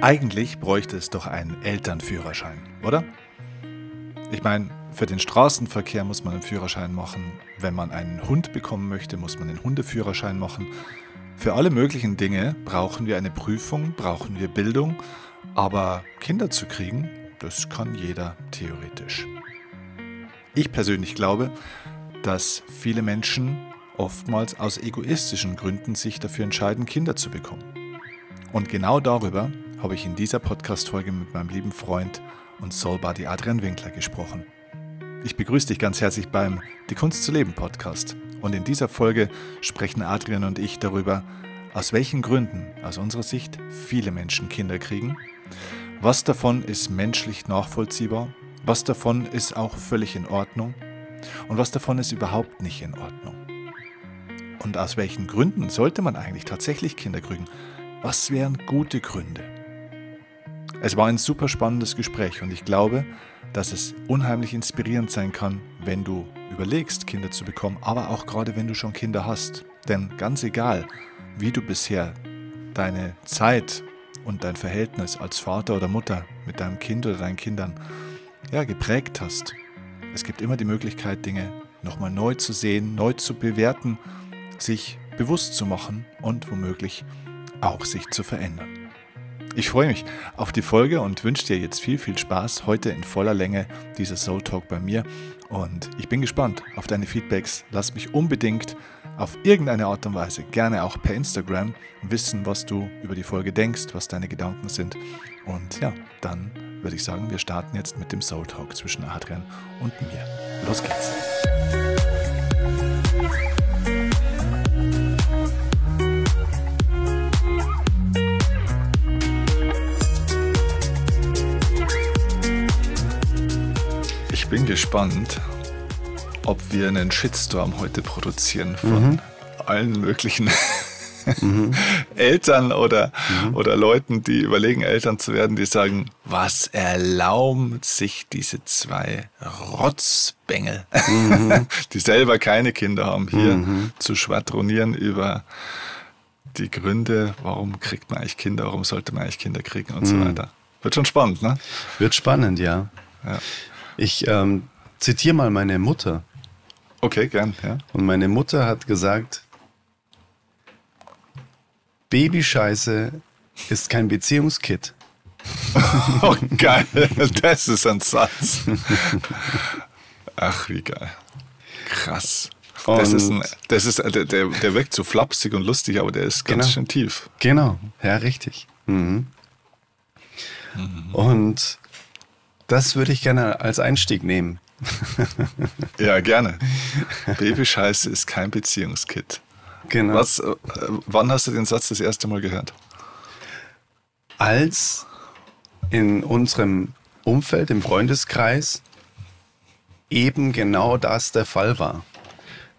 Eigentlich bräuchte es doch einen Elternführerschein, oder? Ich meine, für den Straßenverkehr muss man einen Führerschein machen. Wenn man einen Hund bekommen möchte, muss man den Hundeführerschein machen. Für alle möglichen Dinge brauchen wir eine Prüfung, brauchen wir Bildung. Aber Kinder zu kriegen, das kann jeder theoretisch. Ich persönlich glaube, dass viele Menschen oftmals aus egoistischen Gründen sich dafür entscheiden, Kinder zu bekommen. Und genau darüber habe ich in dieser Podcast-Folge mit meinem lieben Freund und Soulbuddy Adrian Winkler gesprochen. Ich begrüße dich ganz herzlich beim Die Kunst zu leben Podcast. Und in dieser Folge sprechen Adrian und ich darüber, aus welchen Gründen aus unserer Sicht viele Menschen Kinder kriegen, was davon ist menschlich nachvollziehbar, was davon ist auch völlig in Ordnung und was davon ist überhaupt nicht in Ordnung. Und aus welchen Gründen sollte man eigentlich tatsächlich Kinder kriegen? Was wären gute Gründe? Es war ein super spannendes Gespräch und ich glaube, dass es unheimlich inspirierend sein kann, wenn du überlegst, Kinder zu bekommen, aber auch gerade wenn du schon Kinder hast. Denn ganz egal, wie du bisher deine Zeit und dein Verhältnis als Vater oder Mutter mit deinem Kind oder deinen Kindern ja, geprägt hast, es gibt immer die Möglichkeit, Dinge nochmal neu zu sehen, neu zu bewerten, sich bewusst zu machen und womöglich auch sich zu verändern. Ich freue mich auf die Folge und wünsche dir jetzt viel, viel Spaß heute in voller Länge dieser Soul Talk bei mir. Und ich bin gespannt auf deine Feedbacks. Lass mich unbedingt auf irgendeine Art und Weise, gerne auch per Instagram, wissen, was du über die Folge denkst, was deine Gedanken sind. Und ja, dann würde ich sagen, wir starten jetzt mit dem Soul Talk zwischen Adrian und mir. Los geht's. Bin gespannt, ob wir einen Shitstorm heute produzieren von mhm. allen möglichen mhm. Eltern oder, mhm. oder Leuten, die überlegen, Eltern zu werden, die sagen, was erlauben sich diese zwei Rotzbengel, mhm. die selber keine Kinder haben, hier mhm. zu schwadronieren über die Gründe, warum kriegt man eigentlich Kinder, warum sollte man eigentlich Kinder kriegen und so mhm. weiter. Wird schon spannend, ne? Wird spannend, ja. ja. Ich ähm, zitiere mal meine Mutter. Okay, gern, ja. Und meine Mutter hat gesagt, Babyscheiße ist kein Beziehungskit. oh, geil. Das ist ein Satz. Ach, wie geil. Krass. das ist, ein, das ist der, der wirkt so flapsig und lustig, aber der ist ganz genau. schön tief. Genau, ja, richtig. Mhm. Mhm. Und das würde ich gerne als Einstieg nehmen. ja, gerne. Babyscheiße ist kein Beziehungskit. Genau. Was, äh, wann hast du den Satz das erste Mal gehört? Als in unserem Umfeld, im Freundeskreis, eben genau das der Fall war.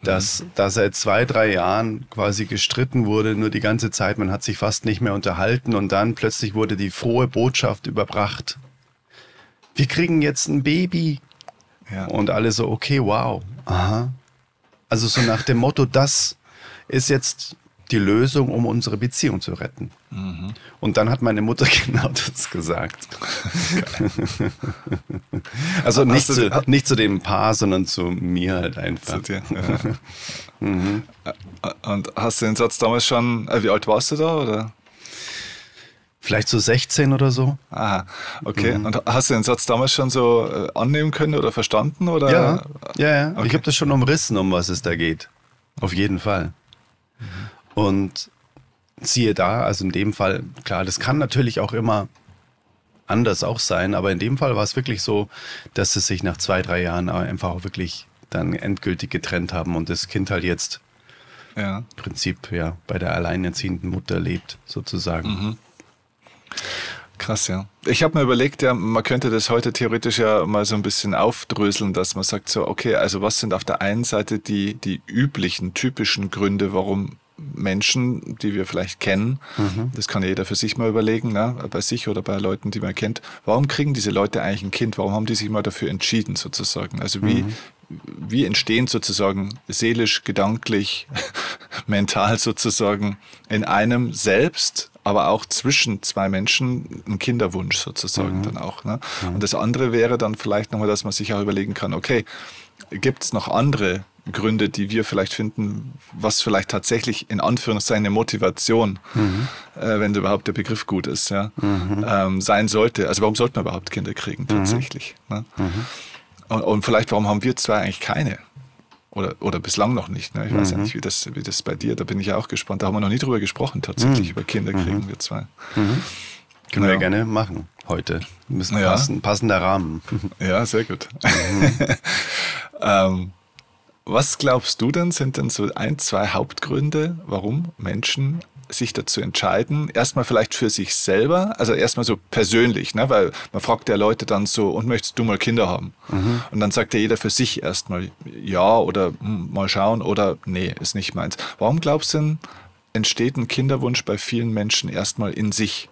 Dass mhm. da seit zwei, drei Jahren quasi gestritten wurde, nur die ganze Zeit, man hat sich fast nicht mehr unterhalten und dann plötzlich wurde die frohe Botschaft überbracht wir kriegen jetzt ein Baby. Ja. Und alle so, okay, wow. Aha. Also so nach dem Motto, das ist jetzt die Lösung, um unsere Beziehung zu retten. Mhm. Und dann hat meine Mutter genau das gesagt. also nicht zu, nicht zu dem Paar, sondern zu mir halt einfach. Dir, ja. mhm. Und hast du den Satz damals schon, äh, wie alt warst du da? Oder? Vielleicht so 16 oder so. Aha, okay. Mhm. Und hast du den Satz damals schon so äh, annehmen können oder verstanden? Oder? Ja, ja, ja. Okay. Ich habe das schon umrissen, um was es da geht. Auf jeden Fall. Mhm. Und siehe da, also in dem Fall, klar, das kann natürlich auch immer anders auch sein, aber in dem Fall war es wirklich so, dass sie sich nach zwei, drei Jahren einfach auch wirklich dann endgültig getrennt haben und das Kind halt jetzt ja. im Prinzip ja bei der alleinerziehenden Mutter lebt, sozusagen. Mhm. Krass, ja. Ich habe mir überlegt, ja, man könnte das heute theoretisch ja mal so ein bisschen aufdröseln, dass man sagt so, okay, also was sind auf der einen Seite die, die üblichen, typischen Gründe, warum Menschen, die wir vielleicht kennen, mhm. das kann jeder für sich mal überlegen, ne, bei sich oder bei Leuten, die man kennt, warum kriegen diese Leute eigentlich ein Kind? Warum haben die sich mal dafür entschieden, sozusagen? Also wie, mhm. wie entstehen sozusagen seelisch, gedanklich, mental sozusagen in einem selbst aber auch zwischen zwei Menschen ein Kinderwunsch sozusagen Mhm. dann auch. Ne? Und das andere wäre dann vielleicht nochmal, dass man sich auch überlegen kann, okay, gibt es noch andere Gründe, die wir vielleicht finden, was vielleicht tatsächlich in Anführungszeichen eine Motivation, Mhm. äh, wenn überhaupt der Begriff gut ist, ja, ähm, sein sollte. Also warum sollte man überhaupt Kinder kriegen Mhm. tatsächlich? Ne? Und, und vielleicht, warum haben wir zwei eigentlich keine? Oder, oder bislang noch nicht. Ne? Ich weiß ja Mhm. nicht, wie das, wie das bei dir, da bin ich ja auch gespannt. Da haben wir noch nie drüber gesprochen, tatsächlich, Mhm. über Kinder kriegen wir zwei. Können wir Ja. gerne machen heute. Müssen Ja. passen, passender Rahmen. Ja, sehr gut. Mhm. ähm, was glaubst du denn, sind denn so ein, zwei Hauptgründe, warum Menschen sich dazu entscheiden, erstmal vielleicht für sich selber, also erstmal so persönlich, ne? weil man fragt ja Leute dann so, und möchtest du mal Kinder haben? Mhm. Und dann sagt ja jeder für sich erstmal ja oder hm, mal schauen oder nee, ist nicht meins. Warum glaubst du denn, entsteht ein Kinderwunsch bei vielen Menschen erstmal in sich?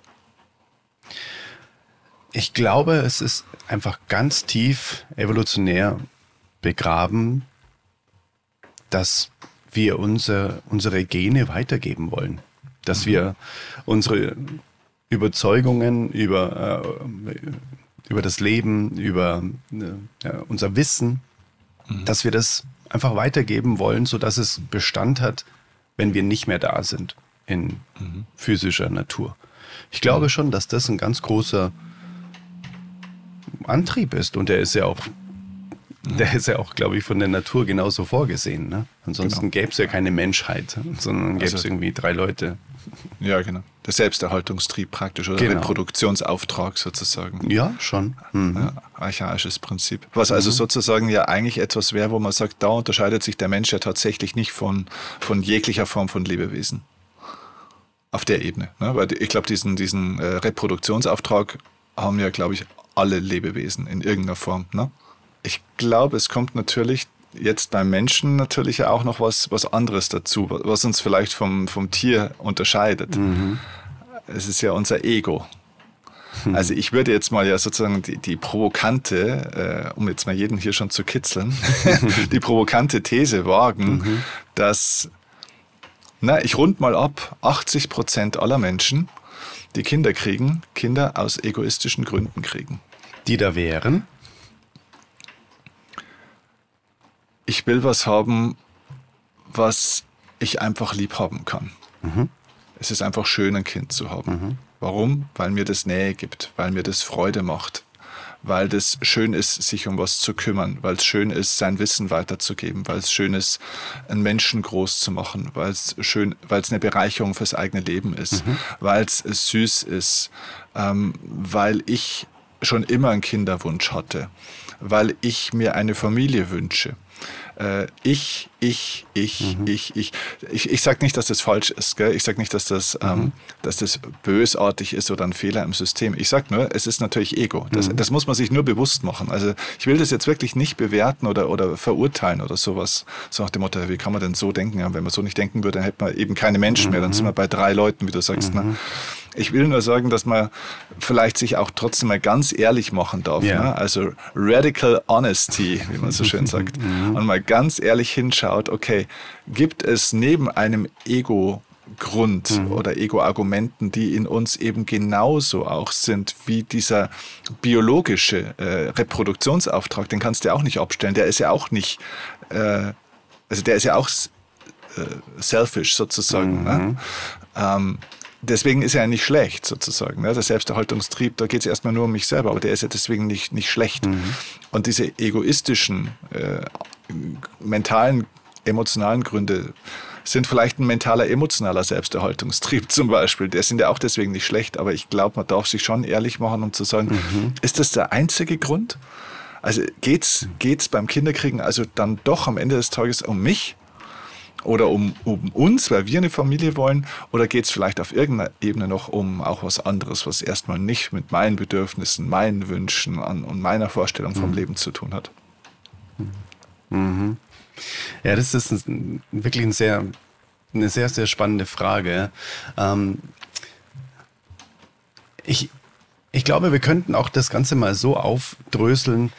Ich glaube, es ist einfach ganz tief evolutionär begraben, dass wir unser, unsere Gene weitergeben wollen. Dass wir unsere Überzeugungen über, äh, über das Leben, über äh, unser Wissen, dass wir das einfach weitergeben wollen, sodass es Bestand hat, wenn wir nicht mehr da sind in physischer Natur. Ich glaube schon, dass das ein ganz großer Antrieb ist und der ist ja auch, der ist ja auch, glaube ich, von der Natur genauso vorgesehen. Ne? Ansonsten gäbe es ja keine Menschheit, sondern gäbe es Also- irgendwie drei Leute. Ja, genau. Der Selbsterhaltungstrieb praktisch oder Genau. Reproduktionsauftrag sozusagen. Ja, schon. Mhm. Ja, archaisches Prinzip. Was also sozusagen ja eigentlich etwas wäre, wo man sagt, da unterscheidet sich der Mensch ja tatsächlich nicht von, von jeglicher Form von Lebewesen. Auf der Ebene. Ne? Weil ich glaube, diesen, diesen äh, Reproduktionsauftrag haben ja, glaube ich, alle Lebewesen in irgendeiner Form. Ne? Ich glaube, es kommt natürlich jetzt beim Menschen natürlich ja auch noch was, was anderes dazu, was uns vielleicht vom, vom Tier unterscheidet. Es ist ja unser Ego. Also ich würde jetzt mal ja sozusagen die, die provokante, äh, um jetzt mal jeden hier schon zu kitzeln, die provokante These wagen, dass, na, ich rund mal ab, 80 Prozent aller Menschen, die Kinder kriegen, Kinder aus egoistischen Gründen kriegen. Die da wären. Ich will was haben, was ich einfach lieb haben kann. Es ist einfach schön, ein Kind zu haben. Warum? Weil mir das Nähe gibt, weil mir das Freude macht, weil das schön ist, sich um was zu kümmern, weil es schön ist, sein Wissen weiterzugeben, weil es schön ist, einen Menschen groß zu machen, weil es schön, weil es eine Bereicherung fürs eigene Leben ist, weil es süß ist, ähm, weil ich schon immer einen Kinderwunsch hatte, weil ich mir eine Familie wünsche. Äh, ich, ich, ich, ich, ich. Ich, ich sage nicht, dass das falsch ist. Gell? Ich sage nicht, dass das, ähm, dass das bösartig ist oder ein Fehler im System. Ich sage nur, es ist natürlich Ego. Das, das muss man sich nur bewusst machen. Also ich will das jetzt wirklich nicht bewerten oder, oder verurteilen oder sowas. So nach dem Motto, wie kann man denn so denken? Ja, wenn man so nicht denken würde, dann hätte man eben keine Menschen mehr. Dann sind wir bei drei Leuten, wie du sagst. Ne? Ich will nur sagen, dass man vielleicht sich auch trotzdem mal ganz ehrlich machen darf. Ja. Ne? Also Radical Honesty, wie man so schön sagt. Und mal ganz ehrlich hinschaut, okay, gibt es neben einem Ego-Grund oder Ego-Argumenten, die in uns eben genauso auch sind wie dieser biologische äh, Reproduktionsauftrag, den kannst du ja auch nicht abstellen, der ist ja auch nicht, äh, also der ist ja auch äh, selfish sozusagen. Ne? Ähm, deswegen ist er ja nicht schlecht sozusagen. Ne? Der Selbsterhaltungstrieb, da geht es erstmal nur um mich selber, aber der ist ja deswegen nicht, nicht schlecht. Und diese egoistischen, äh, mentalen, emotionalen Gründe sind vielleicht ein mentaler, emotionaler Selbsterhaltungstrieb zum Beispiel. Der sind ja auch deswegen nicht schlecht, aber ich glaube, man darf sich schon ehrlich machen, um zu sagen, ist das der einzige Grund? Also geht's, geht's beim Kinderkriegen also dann doch am Ende des Tages um mich? Oder um, um uns, weil wir eine Familie wollen, oder geht es vielleicht auf irgendeiner Ebene noch um auch was anderes, was erstmal nicht mit meinen Bedürfnissen, meinen Wünschen an, und meiner Vorstellung vom Leben zu tun hat? Ja, das ist ein, wirklich ein sehr, eine sehr, sehr spannende Frage. Ähm, ich, ich glaube, wir könnten auch das Ganze mal so aufdröseln,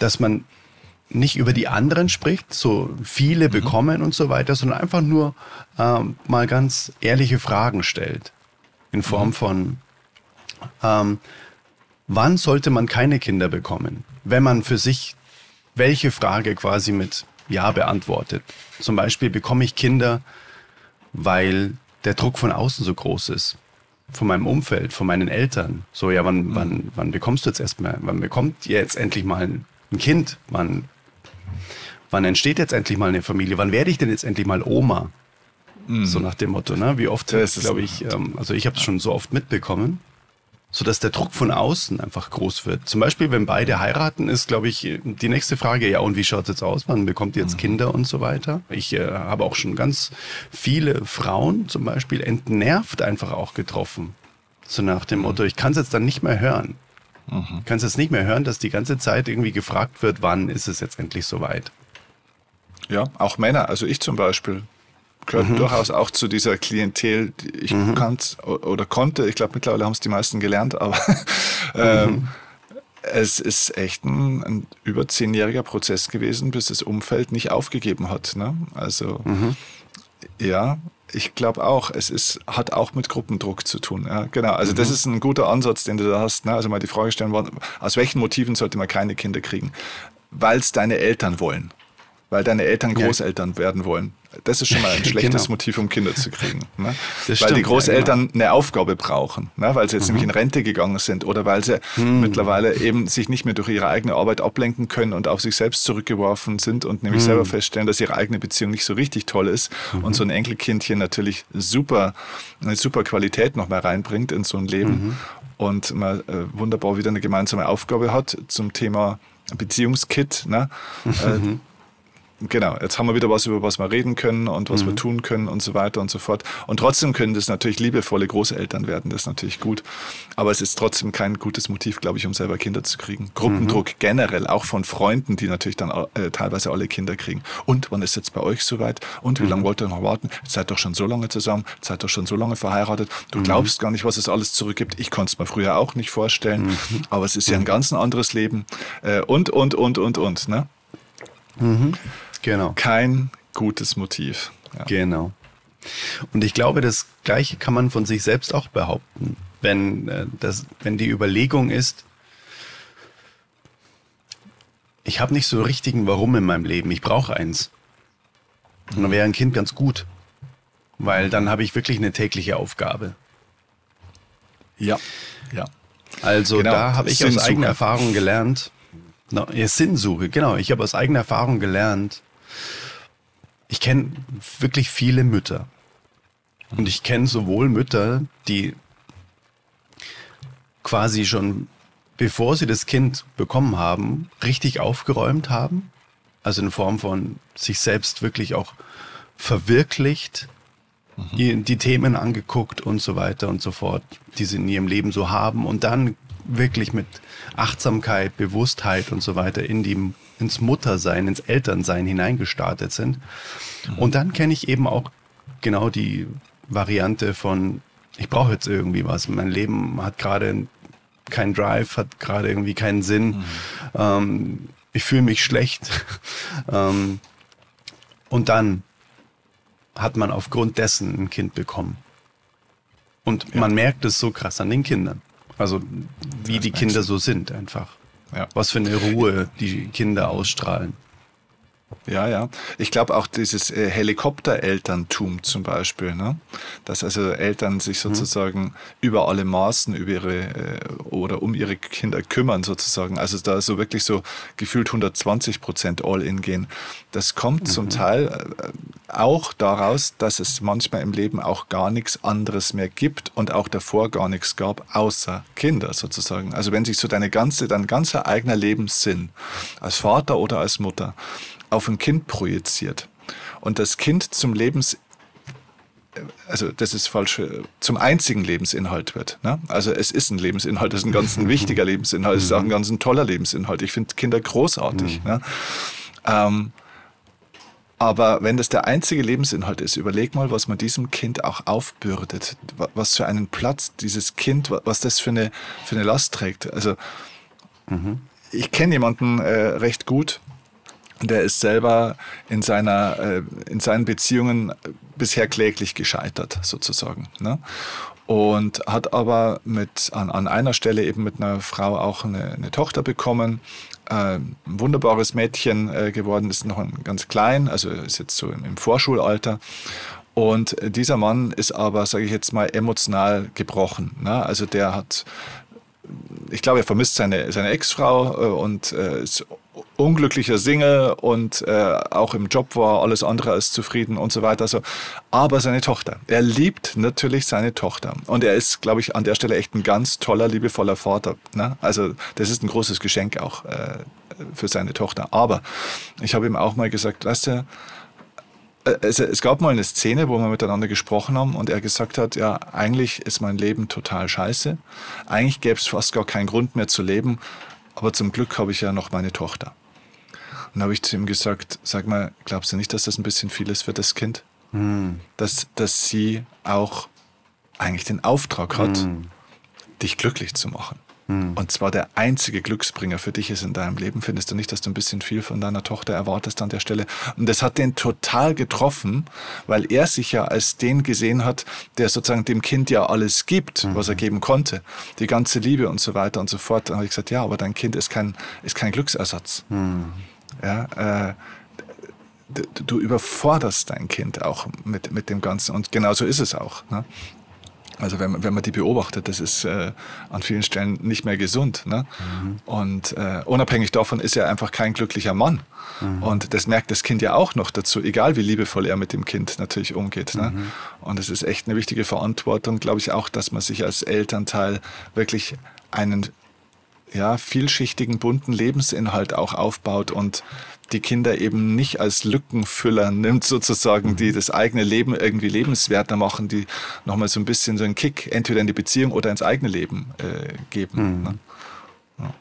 dass man nicht über die anderen spricht, so viele bekommen und so weiter, sondern einfach nur ähm, mal ganz ehrliche Fragen stellt. in Form mhm. von, ähm, wann sollte man keine Kinder bekommen, wenn man für sich welche Frage quasi mit Ja beantwortet. Zum Beispiel, bekomme ich Kinder, weil der Druck von außen so groß ist? Von meinem Umfeld, von meinen Eltern. So, ja, wann, mhm. wann, wann bekommst du jetzt erstmal, wann bekommt ihr jetzt endlich mal ein, ein Kind? Wann, wann entsteht jetzt endlich mal eine Familie? Wann werde ich denn jetzt endlich mal Oma? Mhm. So nach dem Motto, ne? Wie oft, glaube ich, ähm, also ich habe es schon so oft mitbekommen, sodass der Druck von außen einfach groß wird. Zum Beispiel, wenn beide heiraten, ist, glaube ich, die nächste Frage, ja, und wie schaut es jetzt aus? Wann bekommt ihr jetzt mhm. Kinder und so weiter? Ich äh, habe auch schon ganz viele Frauen zum Beispiel entnervt einfach auch getroffen. So nach dem Motto, ich kann es jetzt dann nicht mehr hören. Mhm. Kannst jetzt nicht mehr hören, dass die ganze Zeit irgendwie gefragt wird, wann ist es jetzt endlich soweit? Ja, auch Männer, also ich zum Beispiel gehört mhm. durchaus auch zu dieser Klientel, die ich mhm. kannt oder konnte. Ich glaube, mittlerweile haben es die meisten gelernt, aber ähm, mhm. es ist echt ein, ein, über zehnjähriger Prozess gewesen, bis das Umfeld nicht aufgegeben hat. Ne? Also mhm. ja, ich glaube auch, es ist, hat auch mit Gruppendruck zu tun. Ja, genau. Also das mhm. ist ein guter Ansatz, den du da hast. Ne? Also mal die Frage stellen, aus welchen Motiven sollte man keine Kinder kriegen? Weil es deine Eltern wollen weil deine Eltern Großeltern ja. werden wollen. Das ist schon mal ein schlechtes genau. Motiv, um Kinder zu kriegen. Ne? weil stimmt, die Großeltern ja, genau. eine Aufgabe brauchen, ne? weil sie jetzt mhm. nämlich in Rente gegangen sind oder weil sie mhm. mittlerweile eben sich nicht mehr durch ihre eigene Arbeit ablenken können und auf sich selbst zurückgeworfen sind und nämlich mhm. selber feststellen, dass ihre eigene Beziehung nicht so richtig toll ist und mhm. so ein Enkelkindchen natürlich super, eine super Qualität noch mal reinbringt in so ein Leben mhm. und man äh, wunderbar wieder eine gemeinsame Aufgabe hat zum Thema Beziehungskit. Ne? Äh, mhm genau, jetzt haben wir wieder was, über was wir reden können und was mhm. wir tun können und so weiter und so fort. Und trotzdem können das natürlich liebevolle Großeltern werden, das ist natürlich gut. Aber es ist trotzdem kein gutes Motiv, glaube ich, um selber Kinder zu kriegen. Gruppendruck mhm. generell, auch von Freunden, die natürlich dann äh, teilweise alle Kinder kriegen. Und wann ist jetzt bei euch soweit? Und wie mhm. lange wollt ihr noch warten? Seid doch schon so lange zusammen, seid doch schon so lange verheiratet. Du mhm. glaubst gar nicht, was es alles zurückgibt. Ich konnte es mir früher auch nicht vorstellen. Mhm. Aber es ist ja ein mhm. ganz anderes Leben. Äh, und, und, und, und, und. Ne? Mhm. Genau. Kein gutes Motiv. Ja. Genau. Und ich glaube, das Gleiche kann man von sich selbst auch behaupten. Wenn, äh, das, wenn die Überlegung ist, ich habe nicht so richtigen Warum in meinem Leben, ich brauche eins. Und dann wäre ein Kind ganz gut, weil dann habe ich wirklich eine tägliche Aufgabe. Ja, ja. Also genau. da habe ich aus eigener Erfahrung gelernt, no, ja, Sinnsuche, genau, ich habe aus eigener Erfahrung gelernt, ich kenne wirklich viele Mütter. Und ich kenne sowohl Mütter, die quasi schon bevor sie das Kind bekommen haben, richtig aufgeräumt haben. Also in Form von sich selbst wirklich auch verwirklicht, mhm. die Themen angeguckt und so weiter und so fort, die sie in ihrem Leben so haben und dann wirklich mit Achtsamkeit, Bewusstheit und so weiter in die ins Muttersein, ins Elternsein hineingestartet sind. Mhm. Und dann kenne ich eben auch genau die Variante von, ich brauche jetzt irgendwie was. Mein Leben hat gerade keinen Drive, hat gerade irgendwie keinen Sinn. Mhm. Ähm, ich fühle mich schlecht. ähm, und dann hat man aufgrund dessen ein Kind bekommen. Und ja. man merkt es so krass an den Kindern. Also wie das die Kinder so sind einfach. Ja. Was für eine Ruhe die Kinder ausstrahlen. Ja, ja. Ich glaube auch dieses äh, Helikopterelterntum zum Beispiel, ne? dass also Eltern sich mhm. sozusagen mhm. über alle Maßen über ihre äh, oder um ihre Kinder kümmern sozusagen. Also da so wirklich so gefühlt 120 Prozent All-in gehen. Das kommt mhm. zum Teil äh, auch daraus, dass es manchmal im Leben auch gar nichts anderes mehr gibt und auch davor gar nichts gab, außer Kinder sozusagen. Also wenn sich so deine ganze, dein ganzer eigener Lebenssinn als Vater oder als Mutter auf ein Kind projiziert und das Kind zum Lebens also das ist falsch, zum einzigen Lebensinhalt wird. Ne? Also es ist ein Lebensinhalt, es ist ein ganz ein wichtiger Lebensinhalt, es ist auch ein ganz ein toller Lebensinhalt. Ich finde Kinder großartig. Mhm. Ne? Ähm, aber wenn das der einzige Lebensinhalt ist, überleg mal, was man diesem Kind auch aufbürdet, was für einen Platz dieses Kind, was das für eine, für eine Last trägt. Also mhm. ich kenne jemanden äh, recht gut, der ist selber in, seiner, äh, in seinen Beziehungen bisher kläglich gescheitert, sozusagen. Ne? und hat aber mit, an, an einer Stelle eben mit einer Frau auch eine, eine Tochter bekommen. Äh, ein wunderbares Mädchen äh, geworden, ist noch ganz klein, also ist jetzt so im, im Vorschulalter. Und dieser Mann ist aber, sage ich jetzt mal, emotional gebrochen. Ne? Also der hat, ich glaube, er vermisst seine, seine Ex-Frau äh, und ist unglücklicher Single und äh, auch im Job war alles andere als zufrieden und so weiter. Also, aber seine Tochter. Er liebt natürlich seine Tochter. Und er ist, glaube ich, an der Stelle echt ein ganz toller, liebevoller Vater. Ne? Also das ist ein großes Geschenk auch äh, für seine Tochter. Aber ich habe ihm auch mal gesagt, weißt du, äh, es, es, gab mal eine Szene, wo wir miteinander gesprochen haben und er gesagt hat, ja, eigentlich ist mein Leben total scheiße. Eigentlich gäbe es fast gar keinen Grund mehr zu leben, aber zum Glück habe ich ja noch meine Tochter. Und habe ich zu ihm gesagt, sag mal, glaubst du nicht, dass das ein bisschen viel ist für das Kind? Hm. Dass, dass sie auch eigentlich den Auftrag hat, hm. dich glücklich zu machen. Hm. Und zwar der einzige Glücksbringer für dich ist in deinem Leben. Findest du nicht, dass du ein bisschen viel von deiner Tochter erwartest an der Stelle? Und das hat den total getroffen, weil er sich ja als den gesehen hat, der sozusagen dem Kind ja alles gibt, mhm. was er geben konnte. Die ganze Liebe und so weiter und so fort. Dann habe ich gesagt, ja, aber dein Kind ist kein, ist kein Glücksersatz. Mhm. Ja, äh, du überforderst dein Kind auch mit, mit dem Ganzen. Und genauso ist es auch. Ne? Also wenn, wenn man die beobachtet, das ist äh, an vielen Stellen nicht mehr gesund. Ne? Mhm. Und äh, unabhängig davon ist er einfach kein glücklicher Mann. Mhm. Und das merkt das Kind ja auch noch dazu, egal wie liebevoll er mit dem Kind natürlich umgeht. Ne? Mhm. Und es ist echt eine wichtige Verantwortung, glaube ich auch, dass man sich als Elternteil wirklich einen ja, vielschichtigen, bunten Lebensinhalt auch aufbaut und die Kinder eben nicht als Lückenfüller nimmt, sozusagen, die mhm. das eigene Leben irgendwie lebenswerter machen, die nochmal so ein bisschen so einen Kick entweder in die Beziehung oder ins eigene Leben äh, geben. Mhm. Ne? Ja.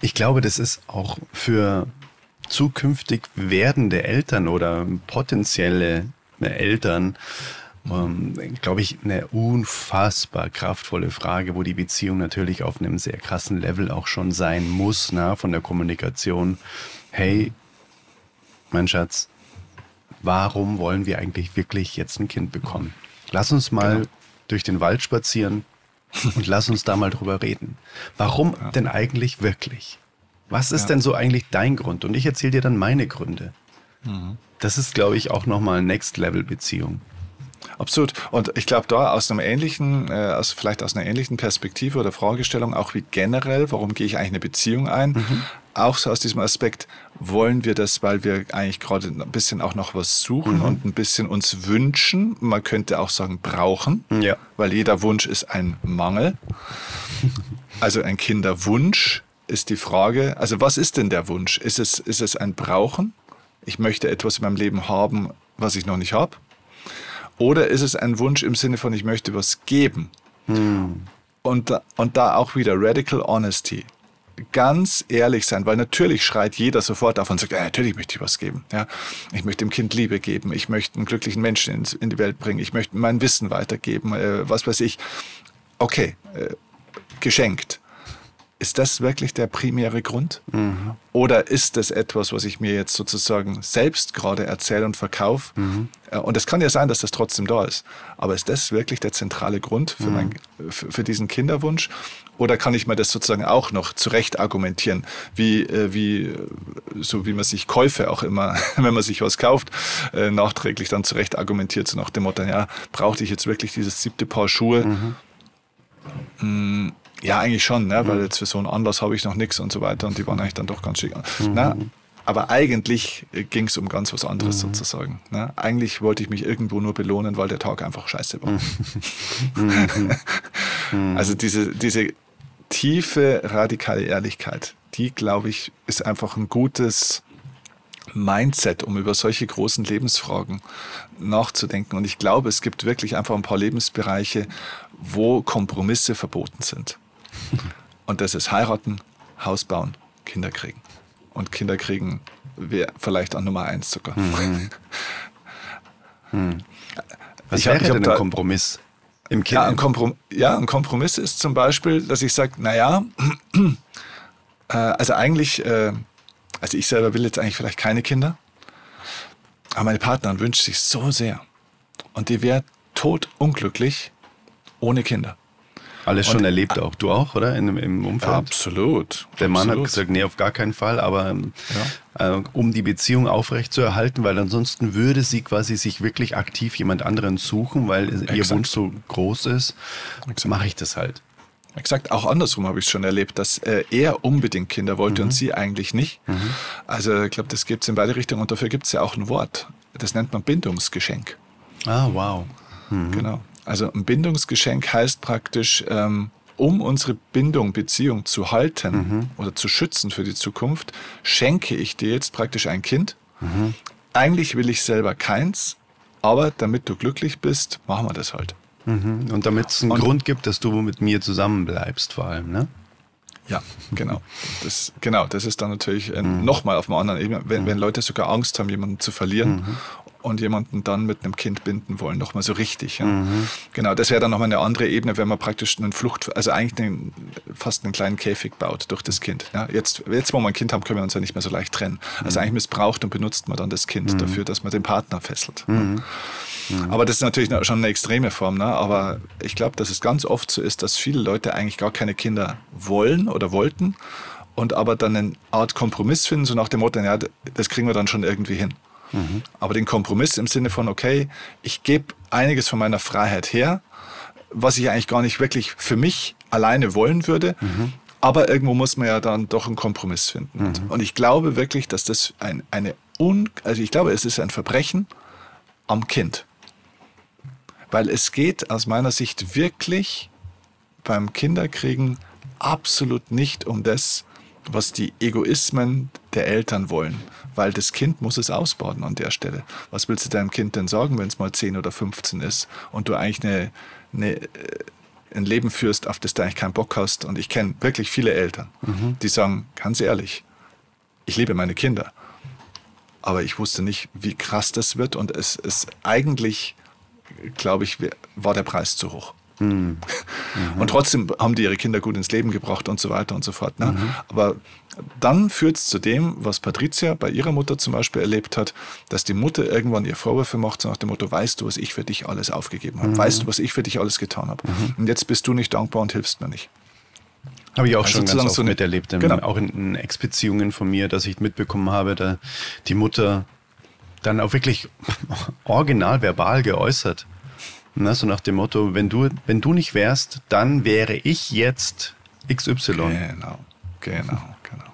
Ich glaube, das ist auch für zukünftig werdende Eltern oder potenzielle Eltern ähm, glaube ich, eine unfassbar kraftvolle Frage, wo die Beziehung natürlich auf einem sehr krassen Level auch schon sein muss, na, von der Kommunikation. Hey, mein Schatz, warum wollen wir eigentlich wirklich jetzt ein Kind bekommen? Lass uns mal genau. durch den Wald spazieren und lass uns da mal drüber reden. Warum ja. denn eigentlich wirklich? Was ist ja. denn so eigentlich dein Grund? Und ich erzähle dir dann meine Gründe. Mhm. Das ist, glaube ich, auch nochmal Next-Level-Beziehung. Absolut. Und ich glaube, da aus einem ähnlichen, äh, aus, vielleicht aus einer ähnlichen Perspektive oder Fragestellung, auch wie generell, warum gehe ich eigentlich eine Beziehung ein, mhm. Auch so aus diesem Aspekt, wollen wir das, weil wir eigentlich gerade ein bisschen auch noch was suchen mhm. und ein bisschen uns wünschen. Man könnte auch sagen, brauchen, ja. weil jeder Wunsch ist ein Mangel. Also ein Kinderwunsch ist die Frage, also was ist denn der Wunsch? Ist es, ist es ein Brauchen? Ich möchte etwas in meinem Leben haben, was ich noch nicht habe. Oder ist es ein Wunsch im Sinne von, ich möchte was geben? Hm. Und, und da auch wieder Radical Honesty. Ganz ehrlich sein, weil natürlich schreit jeder sofort auf und sagt, ja, natürlich möchte ich was geben. Ja, ich möchte dem Kind Liebe geben, ich möchte einen glücklichen Menschen in, die Welt bringen, ich möchte mein Wissen weitergeben, äh, was weiß ich. Okay, äh, geschenkt. Ist das wirklich der primäre Grund? Mhm. Oder ist das etwas, was ich mir jetzt sozusagen selbst gerade erzähle und verkaufe? Mhm. Äh, und es kann ja sein, dass das trotzdem da ist. Aber ist das wirklich der zentrale Grund für, mhm. mein, für, für, diesen Kinderwunsch? Oder kann ich mir das sozusagen auch noch zurecht argumentieren, wie, äh, wie, so wie man sich Käufe auch immer, wenn man sich was kauft, äh, nachträglich dann zurecht argumentiert, so nach dem Motto, ja, brauchte ich jetzt wirklich dieses siebte Paar Schuhe? Mhm. Ja, eigentlich schon, ne? weil mhm. jetzt für so einen Anlass habe ich noch nichts und so weiter und die waren eigentlich dann doch ganz schick. Mhm. Ne? Aber eigentlich ging es um ganz was anderes mhm. sozusagen. Ne? Eigentlich wollte ich mich irgendwo nur belohnen, weil der Tag einfach scheiße war. Mhm. Mhm. also diese, diese tiefe, radikale Ehrlichkeit, die, glaube ich, ist einfach ein gutes Mindset, um über solche großen Lebensfragen nachzudenken. Und ich glaube, es gibt wirklich einfach ein paar Lebensbereiche, wo Kompromisse verboten sind. Und das ist heiraten, Haus bauen, Kinder kriegen. Und Kinder kriegen wäre vielleicht an Nummer eins sogar. Mhm. Hm. Was ich wäre hab, denn ein Kompromiss? Im ja, ein Komprom ja, ein Kompromiss ist zum Beispiel, dass ich sage, naja, äh, also eigentlich, äh, also ich selber will jetzt eigentlich vielleicht keine Kinder, aber meine Partnerin wünscht sich so sehr. Und die wäre tot unglücklich, ohne Kinder. Alles schon und, erlebt auch. Du auch, oder? In, Im Umfeld? Absolut. Der Mann absolut. hat gesagt, nee, auf gar keinen Fall, aber ähm, ja. äh, um die Beziehung aufrechtzuerhalten, weil ansonsten würde sie quasi sich wirklich aktiv jemand anderen suchen, weil Exakt. ihr Wunsch so groß ist, mache ich das halt. Exakt, auch andersrum habe ich es schon erlebt, dass äh, er unbedingt Kinder wollte mhm. und sie eigentlich nicht. Mhm. Also ich glaube, das gibt es in beide Richtungen und dafür gibt es ja auch ein Wort. Das nennt man Bindungsgeschenk. Ah, wow. Mhm. Genau. Also ein Bindungsgeschenk heißt praktisch, ähm, um unsere Bindung, Beziehung zu halten mhm. oder zu schützen für die Zukunft, schenke ich dir jetzt praktisch ein Kind. Mhm. Eigentlich will ich selber keins, aber damit du glücklich bist, machen wir das halt. Mhm. Und damit es einen Und, Grund gibt, dass du mit mir zusammenbleibst, vor allem, ne? Ja, genau. Das, genau, das ist dann natürlich äh, mhm. nochmal auf einer anderen Ebene, wenn, mhm. wenn Leute sogar Angst haben, jemanden zu verlieren mhm und jemanden dann mit einem Kind binden wollen, nochmal so richtig. Ja. Mhm. Genau, das wäre dann nochmal eine andere Ebene, wenn man praktisch einen Flucht, also eigentlich einen, fast einen kleinen Käfig baut durch das Kind. Ja. Jetzt, jetzt, wo wir ein Kind haben, können wir uns ja nicht mehr so leicht trennen. Also mhm. eigentlich missbraucht und benutzt man dann das Kind mhm. dafür, dass man den Partner fesselt. Mhm. Mhm. Aber das ist natürlich schon eine extreme Form. Ne? Aber ich glaube, dass es ganz oft so ist, dass viele Leute eigentlich gar keine Kinder wollen oder wollten und aber dann eine Art Kompromiss finden, so nach dem Motto, ja, das kriegen wir dann schon irgendwie hin. Mhm. Aber den Kompromiss im Sinne von, okay, ich gebe einiges von meiner Freiheit her, was ich eigentlich gar nicht wirklich für mich alleine wollen würde. Mhm. Aber irgendwo muss man ja dann doch einen Kompromiss finden. Mhm. Und ich glaube wirklich, dass das ein, eine un, also ich glaube, es ist ein Verbrechen am Kind. Weil es geht aus meiner Sicht wirklich beim Kinderkriegen absolut nicht um das, was die Egoismen der Eltern wollen, weil das Kind muss es ausbaden an der Stelle. Was willst du deinem Kind denn sagen, wenn es mal 10 oder 15 ist und du eigentlich eine, eine, äh, ein Leben führst, auf das du eigentlich keinen Bock hast? Und ich kenne wirklich viele Eltern, mhm. die sagen, ganz ehrlich, ich liebe meine Kinder, aber ich wusste nicht, wie krass das wird und es ist eigentlich, glaube ich, war der Preis zu hoch. Mhm. Und trotzdem haben die ihre Kinder gut ins Leben gebracht und so weiter und so fort. Ne? Mhm. Aber dann führt es zu dem, was Patricia bei ihrer Mutter zum Beispiel erlebt hat, dass die Mutter irgendwann ihr Vorwürfe macht, so nach dem Motto, weißt du, was ich für dich alles aufgegeben habe? Mhm. Weißt du, was ich für dich alles getan habe? Mhm. Und jetzt bist du nicht dankbar und hilfst mir nicht. Habe ich auch also schon ganz oft so miterlebt, genau. auch in, in Ex-Beziehungen von mir, dass ich mitbekommen habe, da die Mutter dann auch wirklich original verbal geäußert na, so nach dem Motto, wenn du, wenn du nicht wärst, dann wäre ich jetzt XY. Genau, genau, genau.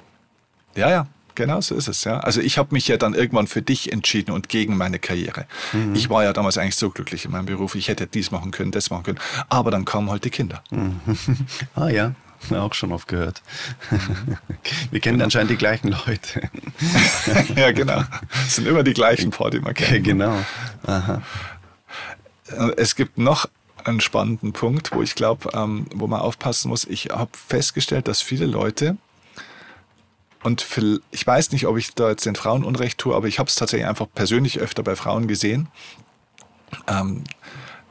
Ja, ja, genau so ist es. Ja. Also ich habe mich ja dann irgendwann für dich entschieden und gegen meine Karriere. Mhm. Ich war ja damals eigentlich so glücklich in meinem Beruf. Ich hätte dies machen können, das machen können. Aber dann kamen halt die Kinder. Mhm. ah ja, auch schon oft gehört. Wir kennen genau. anscheinend die gleichen Leute. ja, genau. Es sind immer die gleichen die man kennt. Genau. Aha. Es gibt noch einen spannenden Punkt, wo ich glaube, ähm, wo man aufpassen muss. Ich habe festgestellt, dass viele Leute, und ich weiß nicht, ob ich da jetzt den Frauen Unrecht tue, aber ich habe es tatsächlich einfach persönlich öfter bei Frauen gesehen, ähm,